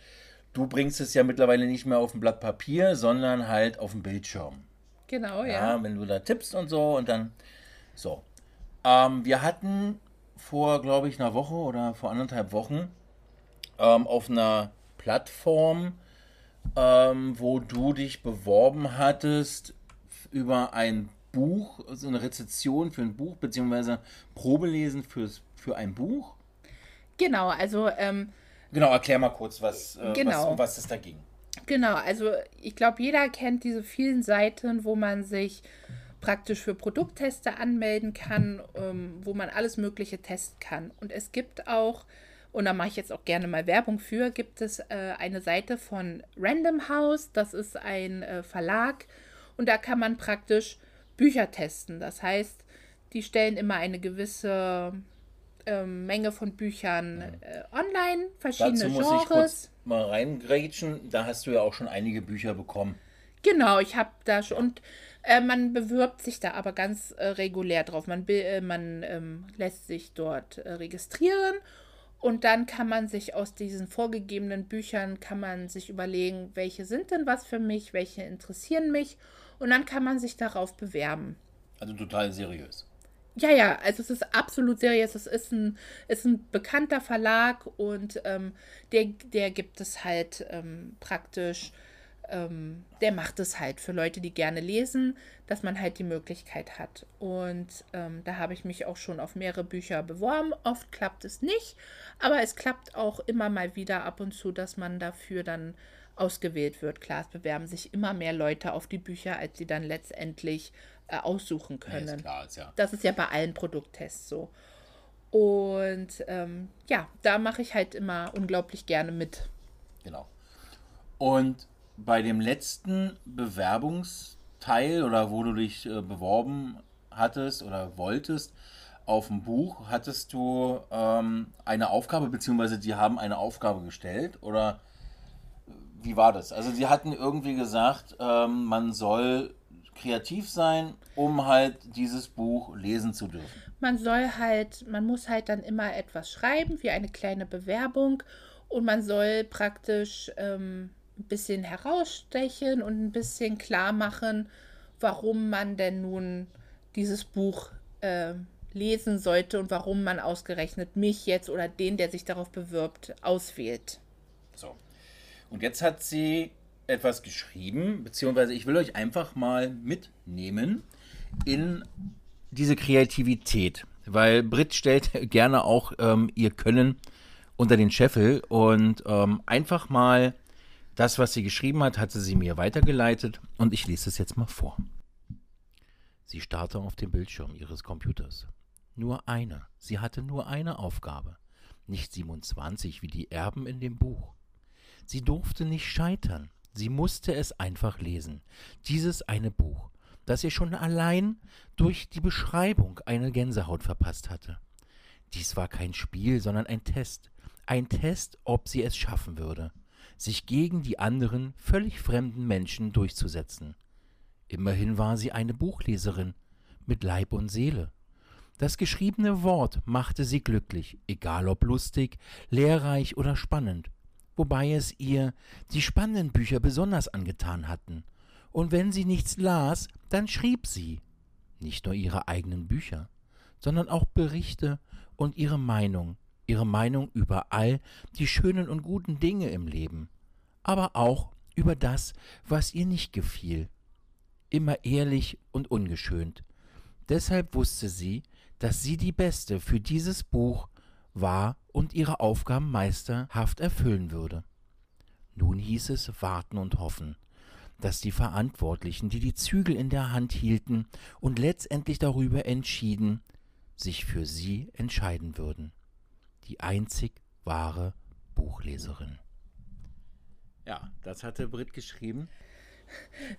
du bringst es ja mittlerweile nicht mehr auf ein Blatt Papier, sondern halt auf den Bildschirm. Genau, ja. Ja, wenn du da tippst und so und dann so. Ähm, wir hatten vor, glaube ich, einer Woche oder vor anderthalb Wochen ähm, auf einer Plattform, ähm, wo du dich beworben hattest über ein Buch, also eine Rezession für ein Buch, beziehungsweise Probelesen fürs, für ein Buch. Genau, also. Ähm, genau, erklär mal kurz, was, äh, genau. was, um was es da ging. Genau, also ich glaube, jeder kennt diese vielen Seiten, wo man sich praktisch für Produktteste anmelden kann, ähm, wo man alles Mögliche testen kann. Und es gibt auch, und da mache ich jetzt auch gerne mal Werbung für, gibt es äh, eine Seite von Random House, das ist ein äh, Verlag, und da kann man praktisch Bücher testen. Das heißt, die stellen immer eine gewisse ähm, Menge von Büchern äh, online, verschiedene Dazu muss Genres. ich kurz mal reingrätschen. Da hast du ja auch schon einige Bücher bekommen. Genau, ich habe da schon. Und äh, man bewirbt sich da aber ganz äh, regulär drauf. Man, äh, man ähm, lässt sich dort äh, registrieren und dann kann man sich aus diesen vorgegebenen Büchern kann man sich überlegen, welche sind denn was für mich, welche interessieren mich und dann kann man sich darauf bewerben. Also total seriös. Ja, ja, also es ist absolut seriös. Es ist ein, ist ein bekannter Verlag und ähm, der, der gibt es halt ähm, praktisch, ähm, der macht es halt für Leute, die gerne lesen, dass man halt die Möglichkeit hat. Und ähm, da habe ich mich auch schon auf mehrere Bücher beworben. Oft klappt es nicht, aber es klappt auch immer mal wieder ab und zu, dass man dafür dann ausgewählt wird. Klar, es bewerben sich immer mehr Leute auf die Bücher, als sie dann letztendlich äh, aussuchen Ja, können. ist klar, ist ja. Das ist ja bei allen Produkttests so. Und ähm, ja, da mache ich halt immer unglaublich gerne mit. Genau. Und bei dem letzten Bewerbungsteil oder wo du dich äh, beworben hattest oder wolltest auf ein Buch, hattest du ähm, eine Aufgabe, beziehungsweise die haben eine Aufgabe gestellt oder wie war das? Also sie hatten irgendwie gesagt, ähm, man soll kreativ sein, um halt dieses Buch lesen zu dürfen. Man soll halt, man muss halt dann immer etwas schreiben, wie eine kleine Bewerbung. Und man soll praktisch ähm, ein bisschen herausstechen und ein bisschen klar machen, warum man denn nun dieses Buch äh, lesen sollte und warum man ausgerechnet mich jetzt oder den, der sich darauf bewirbt, auswählt. So. Und jetzt hat sie etwas geschrieben, beziehungsweise ich will euch einfach mal mitnehmen in diese Kreativität, weil Brit stellt gerne auch ähm, ihr Können unter den Scheffel und ähm, einfach mal das, was sie geschrieben hat, hatte sie mir weitergeleitet und ich lese es jetzt mal vor. Sie starrte auf den Bildschirm ihres Computers. Nur eine. Sie hatte nur eine Aufgabe. Nicht 27 wie die Erben in dem Buch. Sie durfte nicht scheitern. Sie musste es einfach lesen. Dieses eine Buch, das ihr schon allein durch die Beschreibung eine Gänsehaut verpasst hatte. Dies war kein Spiel, sondern ein Test. Ein Test, ob sie es schaffen würde, sich gegen die anderen, völlig fremden Menschen durchzusetzen. Immerhin war sie eine Buchleserin mit Leib und Seele. Das geschriebene Wort machte sie glücklich, egal ob lustig, lehrreich oder spannend, wobei es ihr die spannenden Bücher besonders angetan hatten. Und wenn sie nichts las, dann schrieb sie. Nicht nur ihre eigenen Bücher, sondern auch Berichte und ihre Meinung, ihre Meinung über all die schönen und guten Dinge im Leben, aber auch über das, was ihr nicht gefiel. Immer ehrlich und ungeschönt. Deshalb wusste sie, dass sie die Beste für dieses Buch war und ihre Aufgaben meisterhaft erfüllen würde. Nun hieß es warten und hoffen, dass die Verantwortlichen, die die Zügel in der Hand hielten und letztendlich darüber entschieden, sich für sie entscheiden würden. Die einzig wahre Buchleserin. Ja, das hatte Brit geschrieben.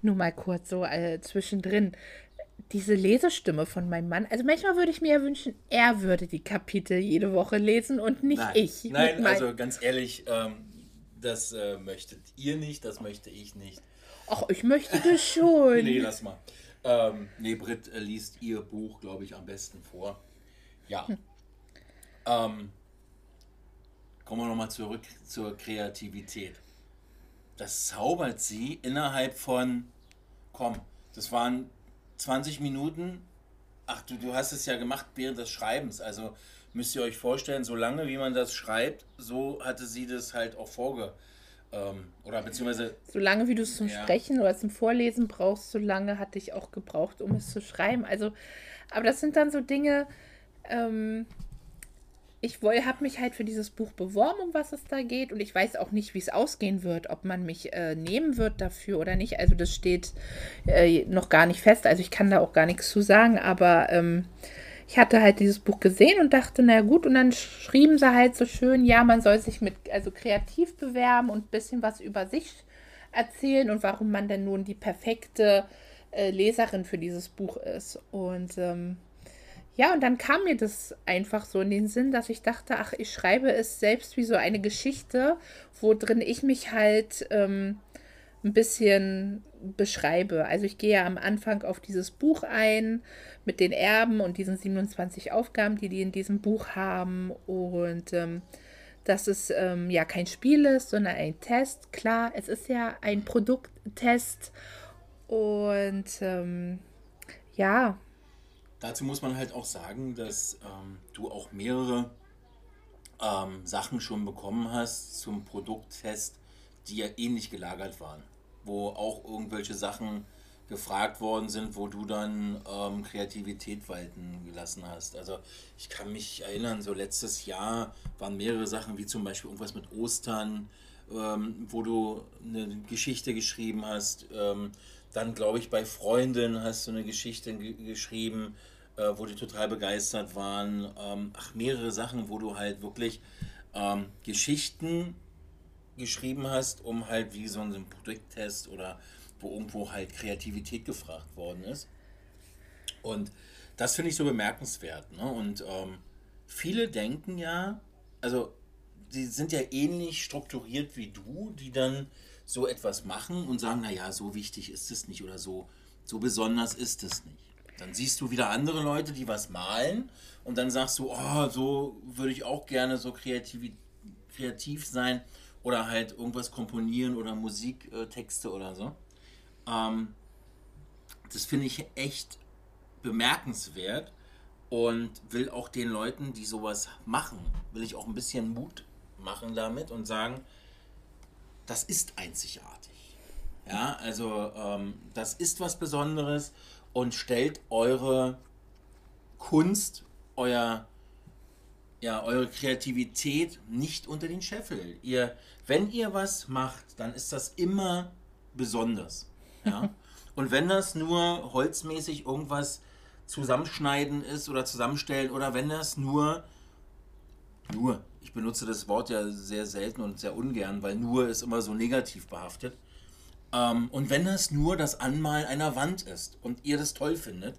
Nur mal kurz so äh, zwischendrin. Diese Lesestimme von meinem Mann. Also manchmal würde ich mir ja wünschen, er würde die Kapitel jede Woche lesen und nicht Nein. ich. Nein, also ganz ehrlich, ähm, das äh, möchtet ihr nicht, das möchte ich nicht. Ach, ich möchte das schon. nee, lass mal. Ähm, nee, Brit äh, liest ihr Buch, glaube ich, am besten vor. Ja. Hm. Ähm, kommen wir nochmal zurück zur Kreativität. Das zaubert sie innerhalb von, komm, das waren 20 Minuten. Ach, du, du hast es ja gemacht während des Schreibens. Also müsst ihr euch vorstellen, so lange wie man das schreibt, so hatte sie das halt auch vorge, ähm, oder beziehungsweise. Solange wie du es zum ja. Sprechen oder zum Vorlesen brauchst, so lange hatte ich auch gebraucht, um es zu schreiben. Also, aber das sind dann so Dinge, ähm, ich habe mich halt für dieses Buch beworben, um was es da geht. Und ich weiß auch nicht, wie es ausgehen wird, ob man mich äh, nehmen wird dafür oder nicht. Also das steht äh, noch gar nicht fest. Also ich kann da auch gar nichts zu sagen. Aber ähm, ich hatte halt dieses Buch gesehen und dachte, na gut, und dann schrieben sie halt so schön, ja, man soll sich mit, also kreativ bewerben und ein bisschen was über sich erzählen und warum man denn nun die perfekte äh, Leserin für dieses Buch ist. Und ähm, ja, und dann kam mir das einfach so in den Sinn, dass ich dachte, ach, ich schreibe es selbst wie so eine Geschichte, wo drin ich mich halt ähm, ein bisschen beschreibe. Also ich gehe ja am Anfang auf dieses Buch ein mit den Erben und diesen 27 Aufgaben, die die in diesem Buch haben und ähm, dass es ähm, ja kein Spiel ist, sondern ein Test. Klar, es ist ja ein Produkttest und ähm, ja. Dazu muss man halt auch sagen, dass ähm, du auch mehrere ähm, Sachen schon bekommen hast zum Produkttest, die ja ähnlich gelagert waren wo auch irgendwelche Sachen gefragt worden sind, wo du dann ähm, Kreativität walten gelassen hast. Also ich kann mich erinnern, so letztes Jahr waren mehrere Sachen, wie zum Beispiel irgendwas mit Ostern, ähm, wo du eine Geschichte geschrieben hast. Ähm, dann glaube ich bei Freunden hast du eine Geschichte geschrieben, äh, wo die total begeistert waren. Ähm, ach, mehrere Sachen, wo du halt wirklich ähm, Geschichten geschrieben hast, um halt wie so ein Produkttest oder wo irgendwo halt Kreativität gefragt worden ist. Und das finde ich so bemerkenswert. Ne? Und ähm, viele denken ja, also die sind ja ähnlich strukturiert wie du, die dann so etwas machen und sagen, naja, so wichtig ist es nicht oder so, so besonders ist es nicht. Dann siehst du wieder andere Leute, die was malen und dann sagst du, oh, so würde ich auch gerne so kreativ, kreativ sein oder halt irgendwas komponieren oder Musiktexte oder so. Ähm, das finde ich echt bemerkenswert und will auch den Leuten, die sowas machen, will ich auch ein bisschen Mut machen damit und sagen, das ist einzigartig. Ja, also ähm, das ist was Besonderes und stellt eure Kunst, euer ja, eure Kreativität nicht unter den Scheffel. Ihr, wenn ihr was macht, dann ist das immer besonders. Ja? Und wenn das nur holzmäßig irgendwas zusammenschneiden ist oder zusammenstellen oder wenn das nur, nur, ich benutze das Wort ja sehr selten und sehr ungern, weil nur ist immer so negativ behaftet. Ähm, und wenn das nur das Anmalen einer Wand ist und ihr das toll findet,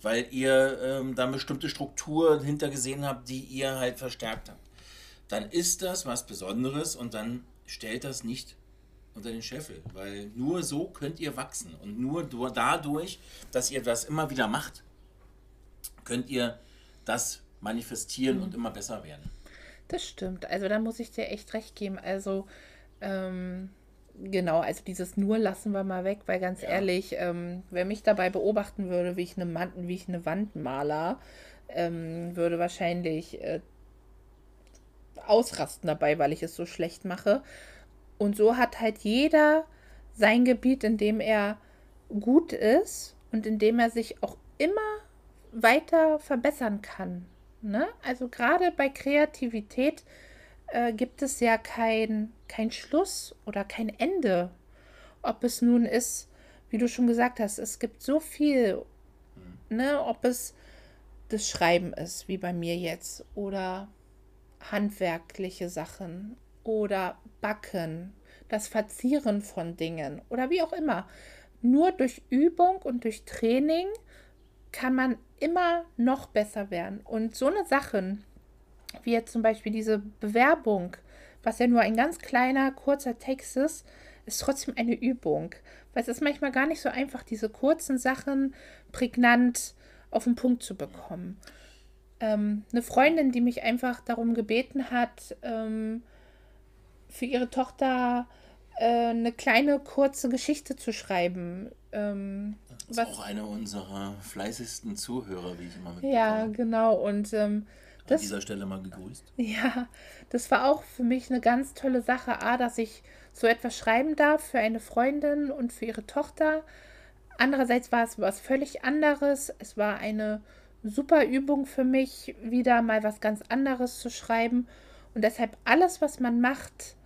weil ihr ähm, da bestimmte Strukturen hintergesehen habt, die ihr halt verstärkt habt. Dann ist das was Besonderes und dann stellt das nicht unter den Scheffel, weil nur so könnt ihr wachsen und nur dadurch, dass ihr das immer wieder macht, könnt ihr das manifestieren mhm. und immer besser werden. Das stimmt. Also da muss ich dir echt recht geben. Also ähm, Genau, also dieses nur lassen wir mal weg, weil ganz ja. ehrlich, ähm, wer mich dabei beobachten würde, wie ich eine, Mann, wie ich eine Wand maler, ähm, würde wahrscheinlich äh, ausrasten dabei, weil ich es so schlecht mache. Und so hat halt jeder sein Gebiet, in dem er gut ist und in dem er sich auch immer weiter verbessern kann. Ne? Also gerade bei Kreativität äh, gibt es ja kein, kein Schluss oder kein Ende. Ob es nun ist, wie du schon gesagt hast, es gibt so viel, ne? ob es das Schreiben ist, wie bei mir jetzt, oder handwerkliche Sachen oder Backen, das Verzieren von Dingen oder wie auch immer. Nur durch Übung und durch Training kann man immer noch besser werden. Und so eine Sachen, wie jetzt zum Beispiel diese Bewerbung, was ja nur ein ganz kleiner, kurzer Text ist, ist trotzdem eine Übung. Weil es ist manchmal gar nicht so einfach, diese kurzen Sachen prägnant auf den Punkt zu bekommen. Ähm, eine Freundin, die mich einfach darum gebeten hat, ähm, für ihre Tochter äh, eine kleine kurze Geschichte zu schreiben. Ähm, das ist was, auch eine unserer fleißigsten Zuhörer, wie ich immer mitbekomme. Ja, genau. Und ähm, das, an dieser Stelle mal gegrüßt. Ja, das war auch für mich eine ganz tolle Sache. A, dass ich so etwas schreiben darf für eine Freundin und für ihre Tochter. Andererseits war es was völlig anderes. Es war eine super Übung für mich, wieder mal was ganz anderes zu schreiben. Und deshalb alles, was man macht,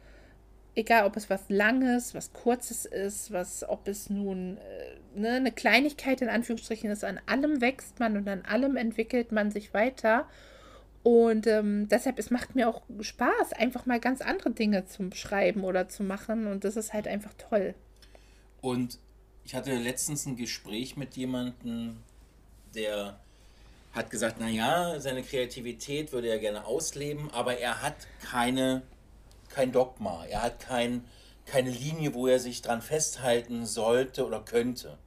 egal ob es was Langes, was Kurzes ist, was, ob es nun äh, ne, eine Kleinigkeit in Anführungsstrichen ist, an allem wächst man und an allem entwickelt man sich weiter. Und ähm, deshalb, es macht mir auch Spaß, einfach mal ganz andere Dinge zu schreiben oder zu machen. Und das ist halt einfach toll. Und ich hatte letztens ein Gespräch mit jemandem, der hat gesagt, naja, seine Kreativität würde er gerne ausleben, aber er hat keine kein Dogma, er hat kein, keine Linie, wo er sich dran festhalten sollte oder könnte.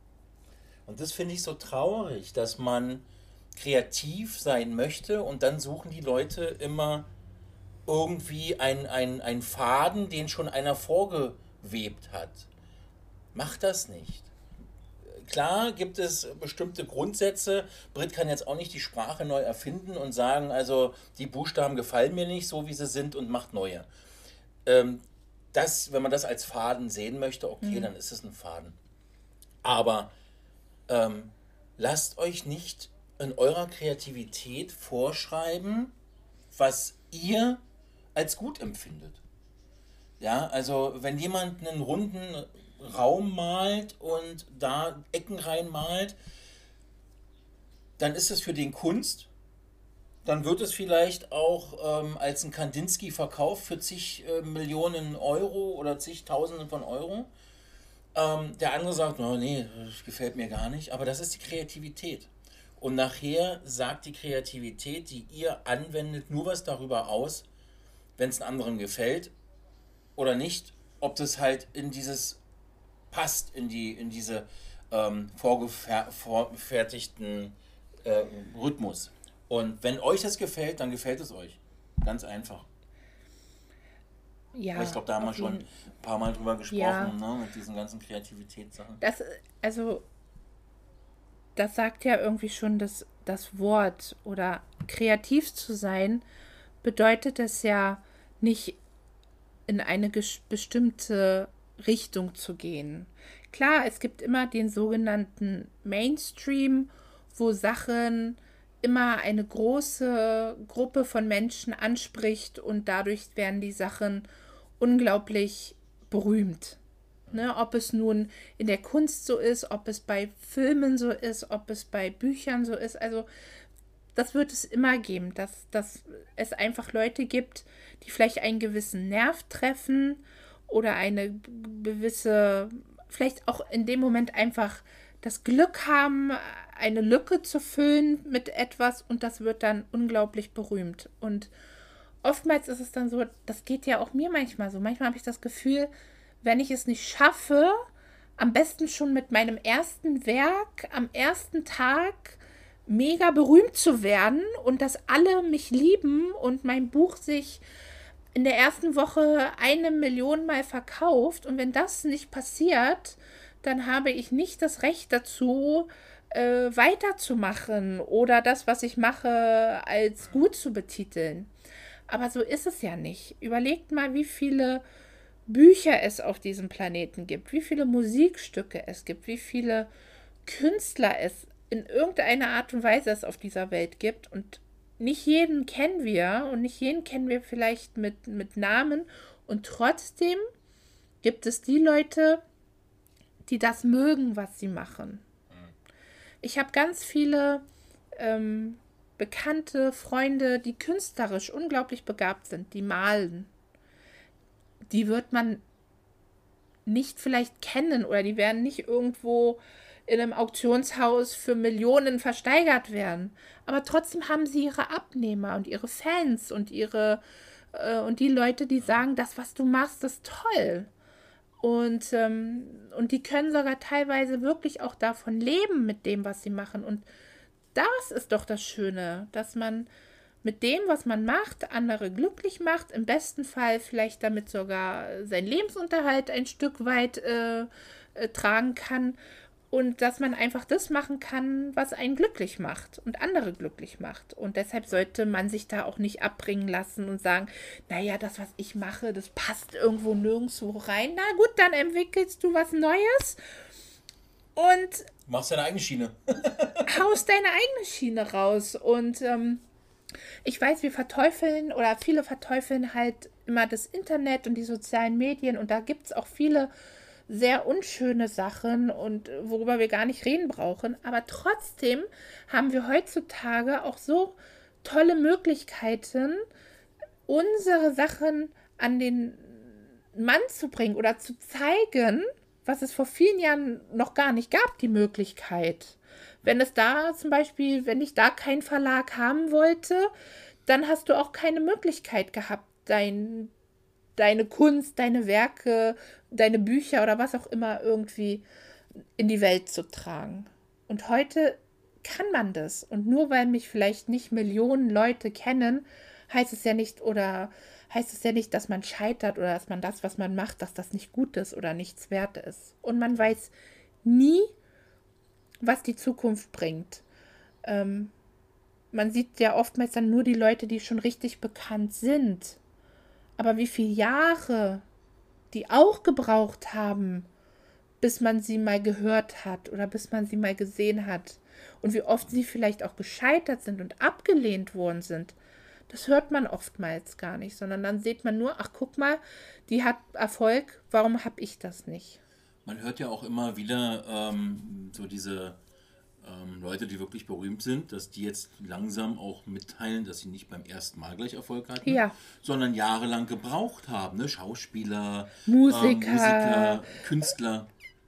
Und das finde ich so traurig, dass man kreativ sein möchte und dann suchen die Leute immer irgendwie einen ein Faden, den schon einer vorgewebt hat. Macht das nicht. Klar gibt es bestimmte Grundsätze. Brit kann jetzt auch nicht die Sprache neu erfinden und sagen, also die Buchstaben gefallen mir nicht so, wie sie sind und macht neue. Ähm, das, wenn man das als Faden sehen möchte, okay, mhm. dann ist es ein Faden. Aber ähm, lasst euch nicht in eurer Kreativität vorschreiben, was ihr als gut empfindet. Ja, also wenn jemand einen runden Raum malt und da Ecken reinmalt, dann ist es für den Kunst dann wird es vielleicht auch ähm, als ein Kandinsky verkauft für zig äh, Millionen Euro oder zigtausende von Euro. Ähm, der andere sagt, oh, nee, das gefällt mir gar nicht. Aber das ist die Kreativität. Und nachher sagt die Kreativität, die ihr anwendet, nur was darüber aus, wenn es einem anderen gefällt oder nicht, ob das halt in dieses passt, in, die, in diese ähm, vorgefertigten äh, Rhythmus. Und wenn euch das gefällt, dann gefällt es euch. Ganz einfach. Ja, Aber ich glaube, da haben wir schon ein paar Mal drüber gesprochen, ja. ne, mit diesen ganzen Kreativitätssachen. Das, also, das sagt ja irgendwie schon das, das Wort oder kreativ zu sein, bedeutet es ja nicht in eine bestimmte Richtung zu gehen. Klar, es gibt immer den sogenannten Mainstream, wo Sachen immer eine große Gruppe von Menschen anspricht und dadurch werden die Sachen unglaublich berühmt. Ne, ob es nun in der Kunst so ist, ob es bei Filmen so ist, ob es bei Büchern so ist. Also das wird es immer geben, dass, dass es einfach Leute gibt, die vielleicht einen gewissen Nerv treffen oder eine gewisse, vielleicht auch in dem Moment einfach das Glück haben, eine Lücke zu füllen mit etwas und das wird dann unglaublich berühmt. Und oftmals ist es dann so, das geht ja auch mir manchmal so. Manchmal habe ich das Gefühl, wenn ich es nicht schaffe, am besten schon mit meinem ersten Werk am ersten Tag mega berühmt zu werden und dass alle mich lieben und mein Buch sich in der ersten Woche eine Million Mal verkauft. Und wenn das nicht passiert, dann habe ich nicht das Recht dazu, äh, weiterzumachen oder das, was ich mache, als gut zu betiteln. Aber so ist es ja nicht. Überlegt mal, wie viele Bücher es auf diesem Planeten gibt, wie viele Musikstücke es gibt, wie viele Künstler es in irgendeiner Art und Weise es auf dieser Welt gibt. Und nicht jeden kennen wir und nicht jeden kennen wir vielleicht mit, mit Namen. Und trotzdem gibt es die Leute, die das mögen, was sie machen. Ich habe ganz viele ähm, bekannte Freunde, die künstlerisch unglaublich begabt sind, die malen. Die wird man nicht vielleicht kennen oder die werden nicht irgendwo in einem Auktionshaus für Millionen versteigert werden. Aber trotzdem haben sie ihre Abnehmer und ihre Fans und ihre äh, und die Leute, die sagen, das, was du machst, ist toll. Und, ähm, und die können sogar teilweise wirklich auch davon leben mit dem, was sie machen. Und das ist doch das Schöne, dass man mit dem, was man macht, andere glücklich macht, im besten Fall vielleicht damit sogar seinen Lebensunterhalt ein Stück weit äh, äh, tragen kann und dass man einfach das machen kann, was einen glücklich macht und andere glücklich macht. Und deshalb sollte man sich da auch nicht abbringen lassen und sagen, naja, das, was ich mache, das passt irgendwo nirgendwo rein. Na gut, dann entwickelst du was Neues und machst deine eigene Schiene. haust deine eigene Schiene raus. Und ähm, ich weiß, wir verteufeln oder viele verteufeln halt immer das Internet und die sozialen Medien und da gibt es auch viele sehr unschöne Sachen und worüber wir gar nicht reden brauchen. Aber trotzdem haben wir heutzutage auch so tolle Möglichkeiten, unsere Sachen an den Mann zu bringen oder zu zeigen, was es vor vielen Jahren noch gar nicht gab, die Möglichkeit. Wenn es da zum Beispiel, wenn ich da keinen Verlag haben wollte, dann hast du auch keine Möglichkeit gehabt, dein, deine Kunst, deine Werke deine Bücher oder was auch immer irgendwie in die Welt zu tragen. Und heute kann man das. Und nur weil mich vielleicht nicht Millionen Leute kennen, heißt es ja nicht oder heißt es ja nicht, dass man scheitert oder dass man das, was man macht, dass das nicht gut ist oder nichts wert ist. Und man weiß nie, was die Zukunft bringt. Ähm, man sieht ja oftmals dann nur die Leute, die schon richtig bekannt sind. Aber wie viele Jahre die auch gebraucht haben, bis man sie mal gehört hat oder bis man sie mal gesehen hat. Und wie oft sie vielleicht auch gescheitert sind und abgelehnt worden sind. Das hört man oftmals gar nicht, sondern dann sieht man nur, ach guck mal, die hat Erfolg, warum habe ich das nicht? Man hört ja auch immer wieder ähm, so diese ähm, Leute, die wirklich berühmt sind, dass die jetzt langsam auch mitteilen, dass sie nicht beim ersten Mal gleich Erfolg hatten, ja. sondern jahrelang gebraucht haben. Ne? Schauspieler, Musiker, ähm, Musiker Künstler.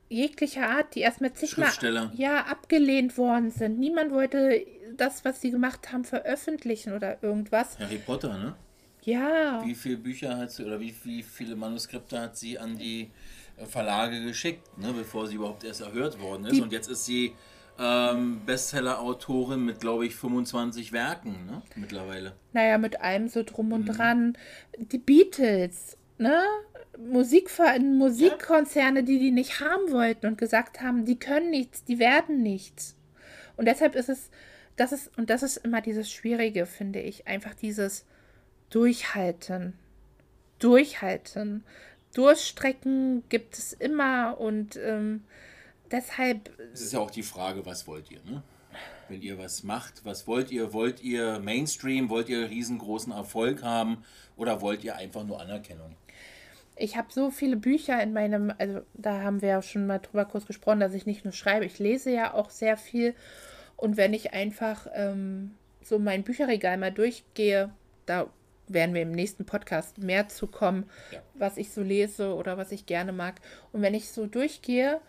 Jeglicher Art, die erst mit Schriftsteller. ja, abgelehnt worden sind. Niemand wollte das, was sie gemacht haben, veröffentlichen oder irgendwas. Harry Potter, ne? Ja. Wie viele Bücher hat sie oder wie, wie viele Manuskripte hat sie an die Verlage geschickt, ne, bevor sie überhaupt erst erhört worden ist? Die Und jetzt ist sie ähm, Bestseller-Autorin mit, glaube ich, 25 Werken ne? mittlerweile. Naja, mit allem so drum und mhm. dran. Die Beatles, ne? Musikver Musikkonzerne, die die nicht haben wollten und gesagt haben, die können nichts, die werden nichts. Und deshalb ist es, das ist, und das ist immer dieses Schwierige, finde ich, einfach dieses Durchhalten. Durchhalten. Durchstrecken gibt es immer und ähm, deshalb. Es ist ja auch die Frage, was wollt ihr, ne? Wenn ihr was macht, was wollt ihr? Wollt ihr Mainstream? Wollt ihr riesengroßen Erfolg haben? Oder wollt ihr einfach nur Anerkennung? Ich habe so viele Bücher in meinem, also da haben wir ja schon mal drüber kurz gesprochen, dass ich nicht nur schreibe, ich lese ja auch sehr viel. Und wenn ich einfach ähm, so mein Bücherregal mal durchgehe, da werden wir im nächsten Podcast mehr zu kommen, ja. was ich so lese oder was ich gerne mag. Und wenn ich so durchgehe,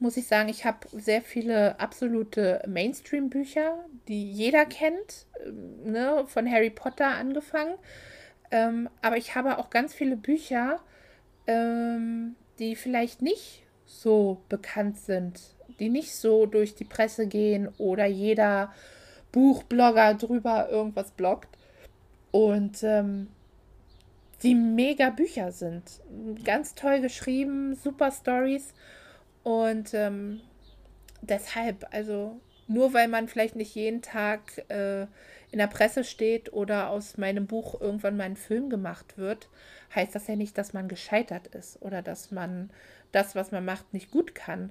muss ich sagen, ich habe sehr viele absolute Mainstream-Bücher, die jeder kennt, ähm, ne, von Harry Potter angefangen. Ähm, aber ich habe auch ganz viele Bücher, ähm, die vielleicht nicht so bekannt sind, die nicht so durch die Presse gehen oder jeder Buchblogger drüber irgendwas bloggt. Und ähm, die mega Bücher sind. Ganz toll geschrieben, super Stories. Und ähm, deshalb, also nur weil man vielleicht nicht jeden Tag äh, in der Presse steht oder aus meinem Buch irgendwann mal ein Film gemacht wird, heißt das ja nicht, dass man gescheitert ist oder dass man das, was man macht, nicht gut kann.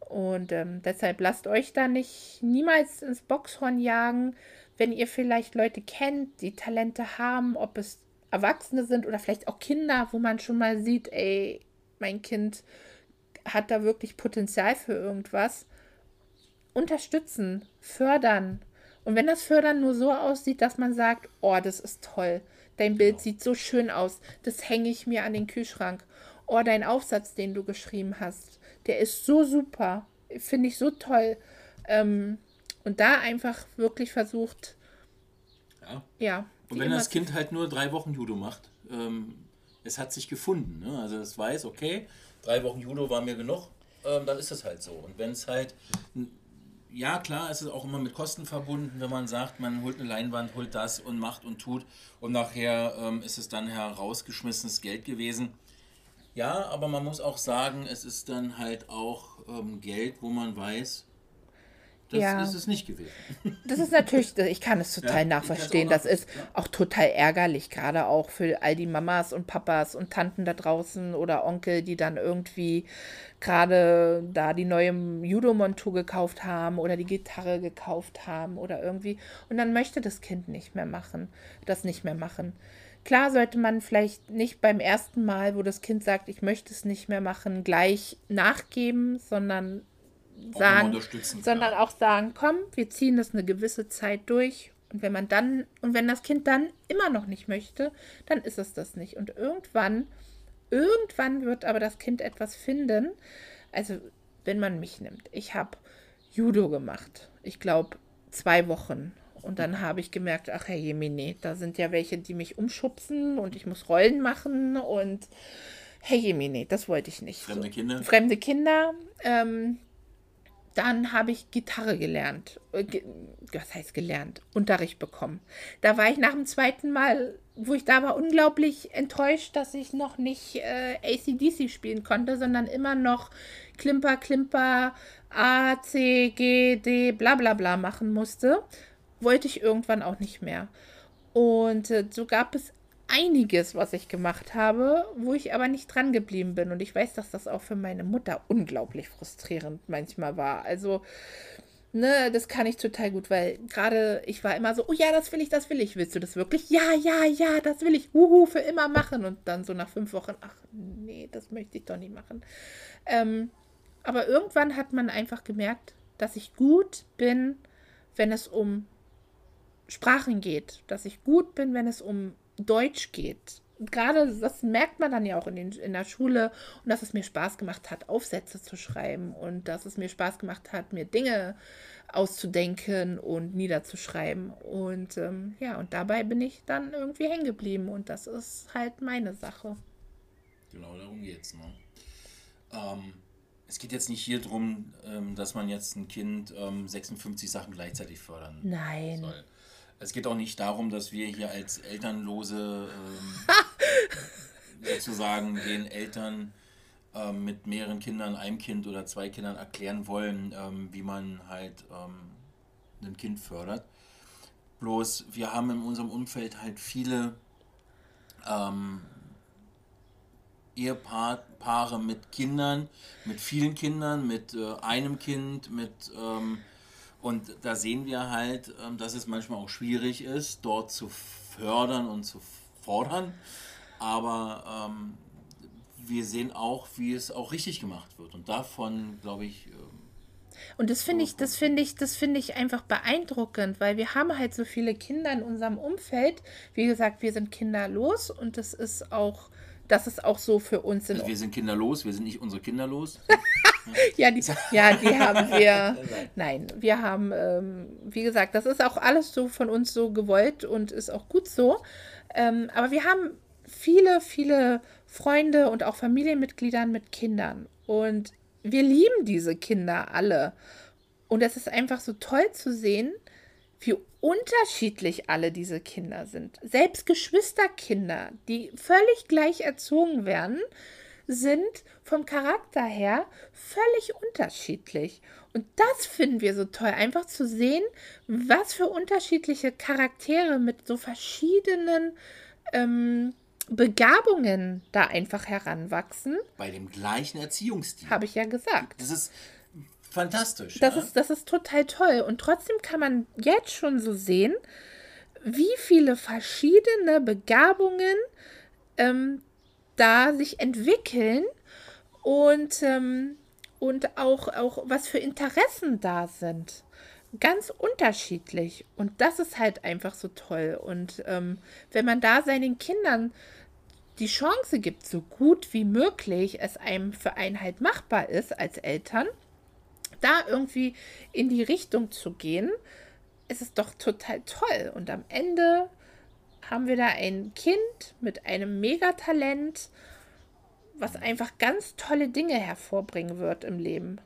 Und ähm, deshalb lasst euch da nicht niemals ins Boxhorn jagen, wenn ihr vielleicht Leute kennt, die Talente haben, ob es Erwachsene sind oder vielleicht auch Kinder, wo man schon mal sieht, ey, mein Kind hat da wirklich Potenzial für irgendwas. Unterstützen, fördern. Und wenn das Fördern nur so aussieht, dass man sagt, oh, das ist toll, dein Bild genau. sieht so schön aus, das hänge ich mir an den Kühlschrank. Oh, dein Aufsatz, den du geschrieben hast, der ist so super, finde ich so toll. Ähm, und da einfach wirklich versucht, ja. ja und wenn das Kind halt nur drei Wochen Judo macht, ähm, es hat sich gefunden. Ne? Also es weiß, okay, drei Wochen Judo war mir genug, ähm, dann ist es halt so. Und wenn es halt, ja klar, es ist auch immer mit Kosten verbunden, wenn man sagt, man holt eine Leinwand, holt das und macht und tut und nachher ähm, ist es dann herausgeschmissenes Geld gewesen. Ja, aber man muss auch sagen, es ist dann halt auch ähm, Geld, wo man weiß, das ja. ist es nicht gewesen. Das ist natürlich, ich kann es total ja, nachverstehen. Das ist auch total ärgerlich, gerade auch für all die Mamas und Papas und Tanten da draußen oder Onkel, die dann irgendwie gerade da die neue Judo-Montur gekauft haben oder die Gitarre gekauft haben oder irgendwie. Und dann möchte das Kind nicht mehr machen, das nicht mehr machen. Klar sollte man vielleicht nicht beim ersten Mal, wo das Kind sagt, ich möchte es nicht mehr machen, gleich nachgeben, sondern sagen, sondern auch sagen, komm, wir ziehen das eine gewisse Zeit durch. Und wenn man dann, und wenn das Kind dann immer noch nicht möchte, dann ist es das nicht. Und irgendwann, irgendwann wird aber das Kind etwas finden. Also, wenn man mich nimmt. Ich habe Judo gemacht. Ich glaube, zwei Wochen. Und dann habe ich gemerkt, ach Herr Jemine, da sind ja welche, die mich umschubsen und ich muss Rollen machen und Herr Jemine, das wollte ich nicht. Fremde so. Kinder? Fremde Kinder. Ähm, dann habe ich Gitarre gelernt. Äh, was heißt gelernt? Unterricht bekommen. Da war ich nach dem zweiten Mal, wo ich da war, unglaublich enttäuscht, dass ich noch nicht äh, ACDC spielen konnte, sondern immer noch Klimper, Klimper, A, C, G, D, bla bla bla machen musste. Wollte ich irgendwann auch nicht mehr. Und äh, so gab es einiges, was ich gemacht habe, wo ich aber nicht dran geblieben bin. Und ich weiß, dass das auch für meine Mutter unglaublich frustrierend manchmal war. Also, ne, das kann ich total gut, weil gerade ich war immer so, oh ja, das will ich, das will ich. Willst du das wirklich? Ja, ja, ja, das will ich. Uhu, für immer machen. Und dann so nach fünf Wochen, ach nee, das möchte ich doch nicht machen. Ähm, aber irgendwann hat man einfach gemerkt, dass ich gut bin, wenn es um Sprachen geht. Dass ich gut bin, wenn es um Deutsch geht. Gerade das merkt man dann ja auch in, den, in der Schule und dass es mir Spaß gemacht hat, Aufsätze zu schreiben und dass es mir Spaß gemacht hat, mir Dinge auszudenken und niederzuschreiben. Und ähm, ja, und dabei bin ich dann irgendwie hängen geblieben und das ist halt meine Sache. Genau, darum geht's. Ne? Ähm, es geht jetzt nicht hier darum, ähm, dass man jetzt ein Kind 56 ähm, Sachen gleichzeitig fördern Nein. soll. Es geht auch nicht darum, dass wir hier als Elternlose ähm, sozusagen den Eltern ähm, mit mehreren Kindern, einem Kind oder zwei Kindern erklären wollen, ähm, wie man halt ähm, ein Kind fördert. Bloß wir haben in unserem Umfeld halt viele ähm, Ehepaare mit Kindern, mit vielen Kindern, mit äh, einem Kind, mit ähm, und da sehen wir halt, ähm, dass es manchmal auch schwierig ist, dort zu fördern und zu fordern. Aber ähm, wir sehen auch, wie es auch richtig gemacht wird. Und davon, glaube ich. Ähm, und das finde ich, das finde ich, das finde ich einfach beeindruckend, weil wir haben halt so viele Kinder in unserem Umfeld. Wie gesagt, wir sind kinderlos und das ist auch, das ist auch so für uns also Wir sind kinderlos, wir sind nicht unsere Kinder los. ja, die, ja, die haben wir. Nein, wir haben, ähm, wie gesagt, das ist auch alles so von uns so gewollt und ist auch gut so. Ähm, aber wir haben viele, viele Freunde und auch Familienmitglieder mit Kindern. Und wir lieben diese Kinder alle. Und es ist einfach so toll zu sehen, wie unterschiedlich alle diese Kinder sind. Selbst Geschwisterkinder, die völlig gleich erzogen werden, sind vom Charakter her völlig unterschiedlich. Und das finden wir so toll, einfach zu sehen, was für unterschiedliche Charaktere mit so verschiedenen ähm, Begabungen da einfach heranwachsen. Bei dem gleichen Erziehungsstil. Habe ich ja gesagt. Das ist fantastisch. Das, ja? ist, das ist total toll. Und trotzdem kann man jetzt schon so sehen, wie viele verschiedene Begabungen ähm, da sich entwickeln und, ähm, und auch, auch was für Interessen da sind. Ganz unterschiedlich. Und das ist halt einfach so toll. Und ähm, wenn man da seinen Kindern die Chance gibt, so gut wie möglich es einem für einen halt machbar ist als Eltern, da irgendwie in die Richtung zu gehen, ist es doch total toll. Und am Ende haben wir da ein Kind mit einem Megatalent, was einfach ganz tolle Dinge hervorbringen wird im Leben.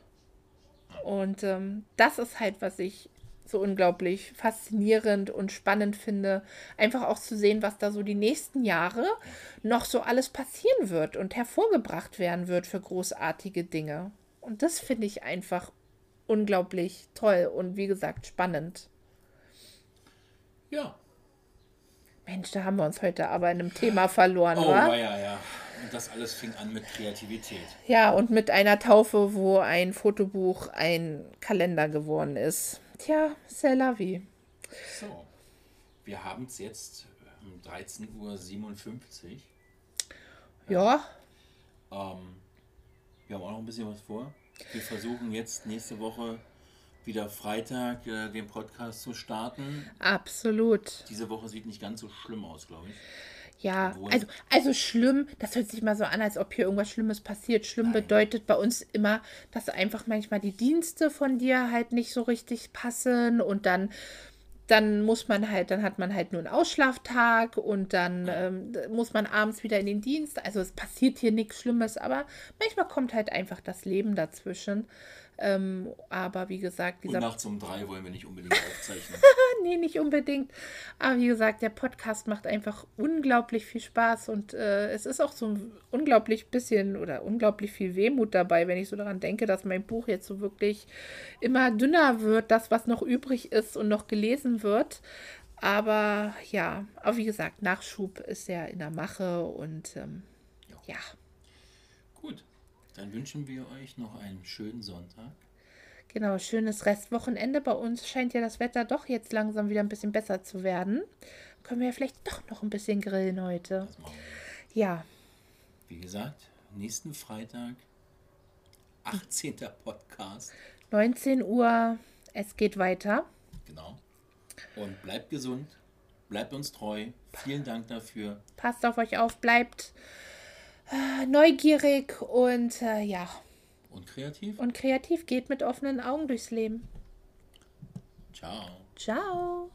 Und ähm, das ist halt, was ich so unglaublich faszinierend und spannend finde, einfach auch zu sehen, was da so die nächsten Jahre noch so alles passieren wird und hervorgebracht werden wird für großartige Dinge. Und das finde ich einfach unglaublich toll und wie gesagt spannend. Ja. Mensch, da haben wir uns heute aber in einem Thema verloren, Oh, wa? ja, ja, ja. Und das alles fing an mit Kreativität. Ja, und mit einer Taufe, wo ein Fotobuch ein Kalender geworden ist. Tja, c'est la vie. So. Wir haben es jetzt um 13.57 Uhr. Ja, Ähm, wir haben auch noch ein bisschen was vor. Wir versuchen jetzt nächste Woche wieder Freitag äh, den Podcast zu starten. absolut. Diese Woche sieht nicht ganz so schlimm aus, glaube ich. Ja, Obwohl- also, also schlimm, das hört sich mal so an, als ob hier irgendwas Schlimmes passiert. Schlimm bedeutet bei uns immer, dass einfach manchmal die Dienste von dir halt nicht so richtig passen und dann, dann muss man halt, dann hat man halt nur einen Ausschlaftag und dann ähm, muss man abends wieder in den Dienst. Also es passiert hier nichts Schlimmes, aber manchmal kommt halt einfach das Leben dazwischen. Ähm, aber wie gesagt, Und dieser nachts um drei wollen wir nicht unbedingt aufzeichnen. nee, nicht unbedingt. Aber wie gesagt, der Podcast macht einfach unglaublich viel Spaß und äh, es ist auch so ein unglaublich bisschen oder unglaublich viel Wehmut dabei, wenn ich so daran denke, dass mein Buch jetzt so wirklich immer dünner wird, das, was noch übrig ist und noch gelesen wird. Aber ja, aber wie gesagt, Nachschub ist ja in der Mache und ähm, ja, Gut, dann wünschen wir euch noch einen schönen Sonntag. genau, schönes Restwochenende. Bei uns scheint ja das Wetter doch jetzt langsam wieder ein bisschen besser zu werden. Können wir ja vielleicht doch noch ein bisschen grillen heute. Ja, Wie gesagt, nächsten Freitag, 18. Podcast. 19 Uhr, es geht weiter. Genau. Und bleibt gesund, bleibt uns treu. Vielen Dank dafür. Passt auf euch auf, bleibt neugierig und äh, ja, Und kreativ. und kreativ. Geht mit offenen Augen durchs Leben. Ciao. Ciao.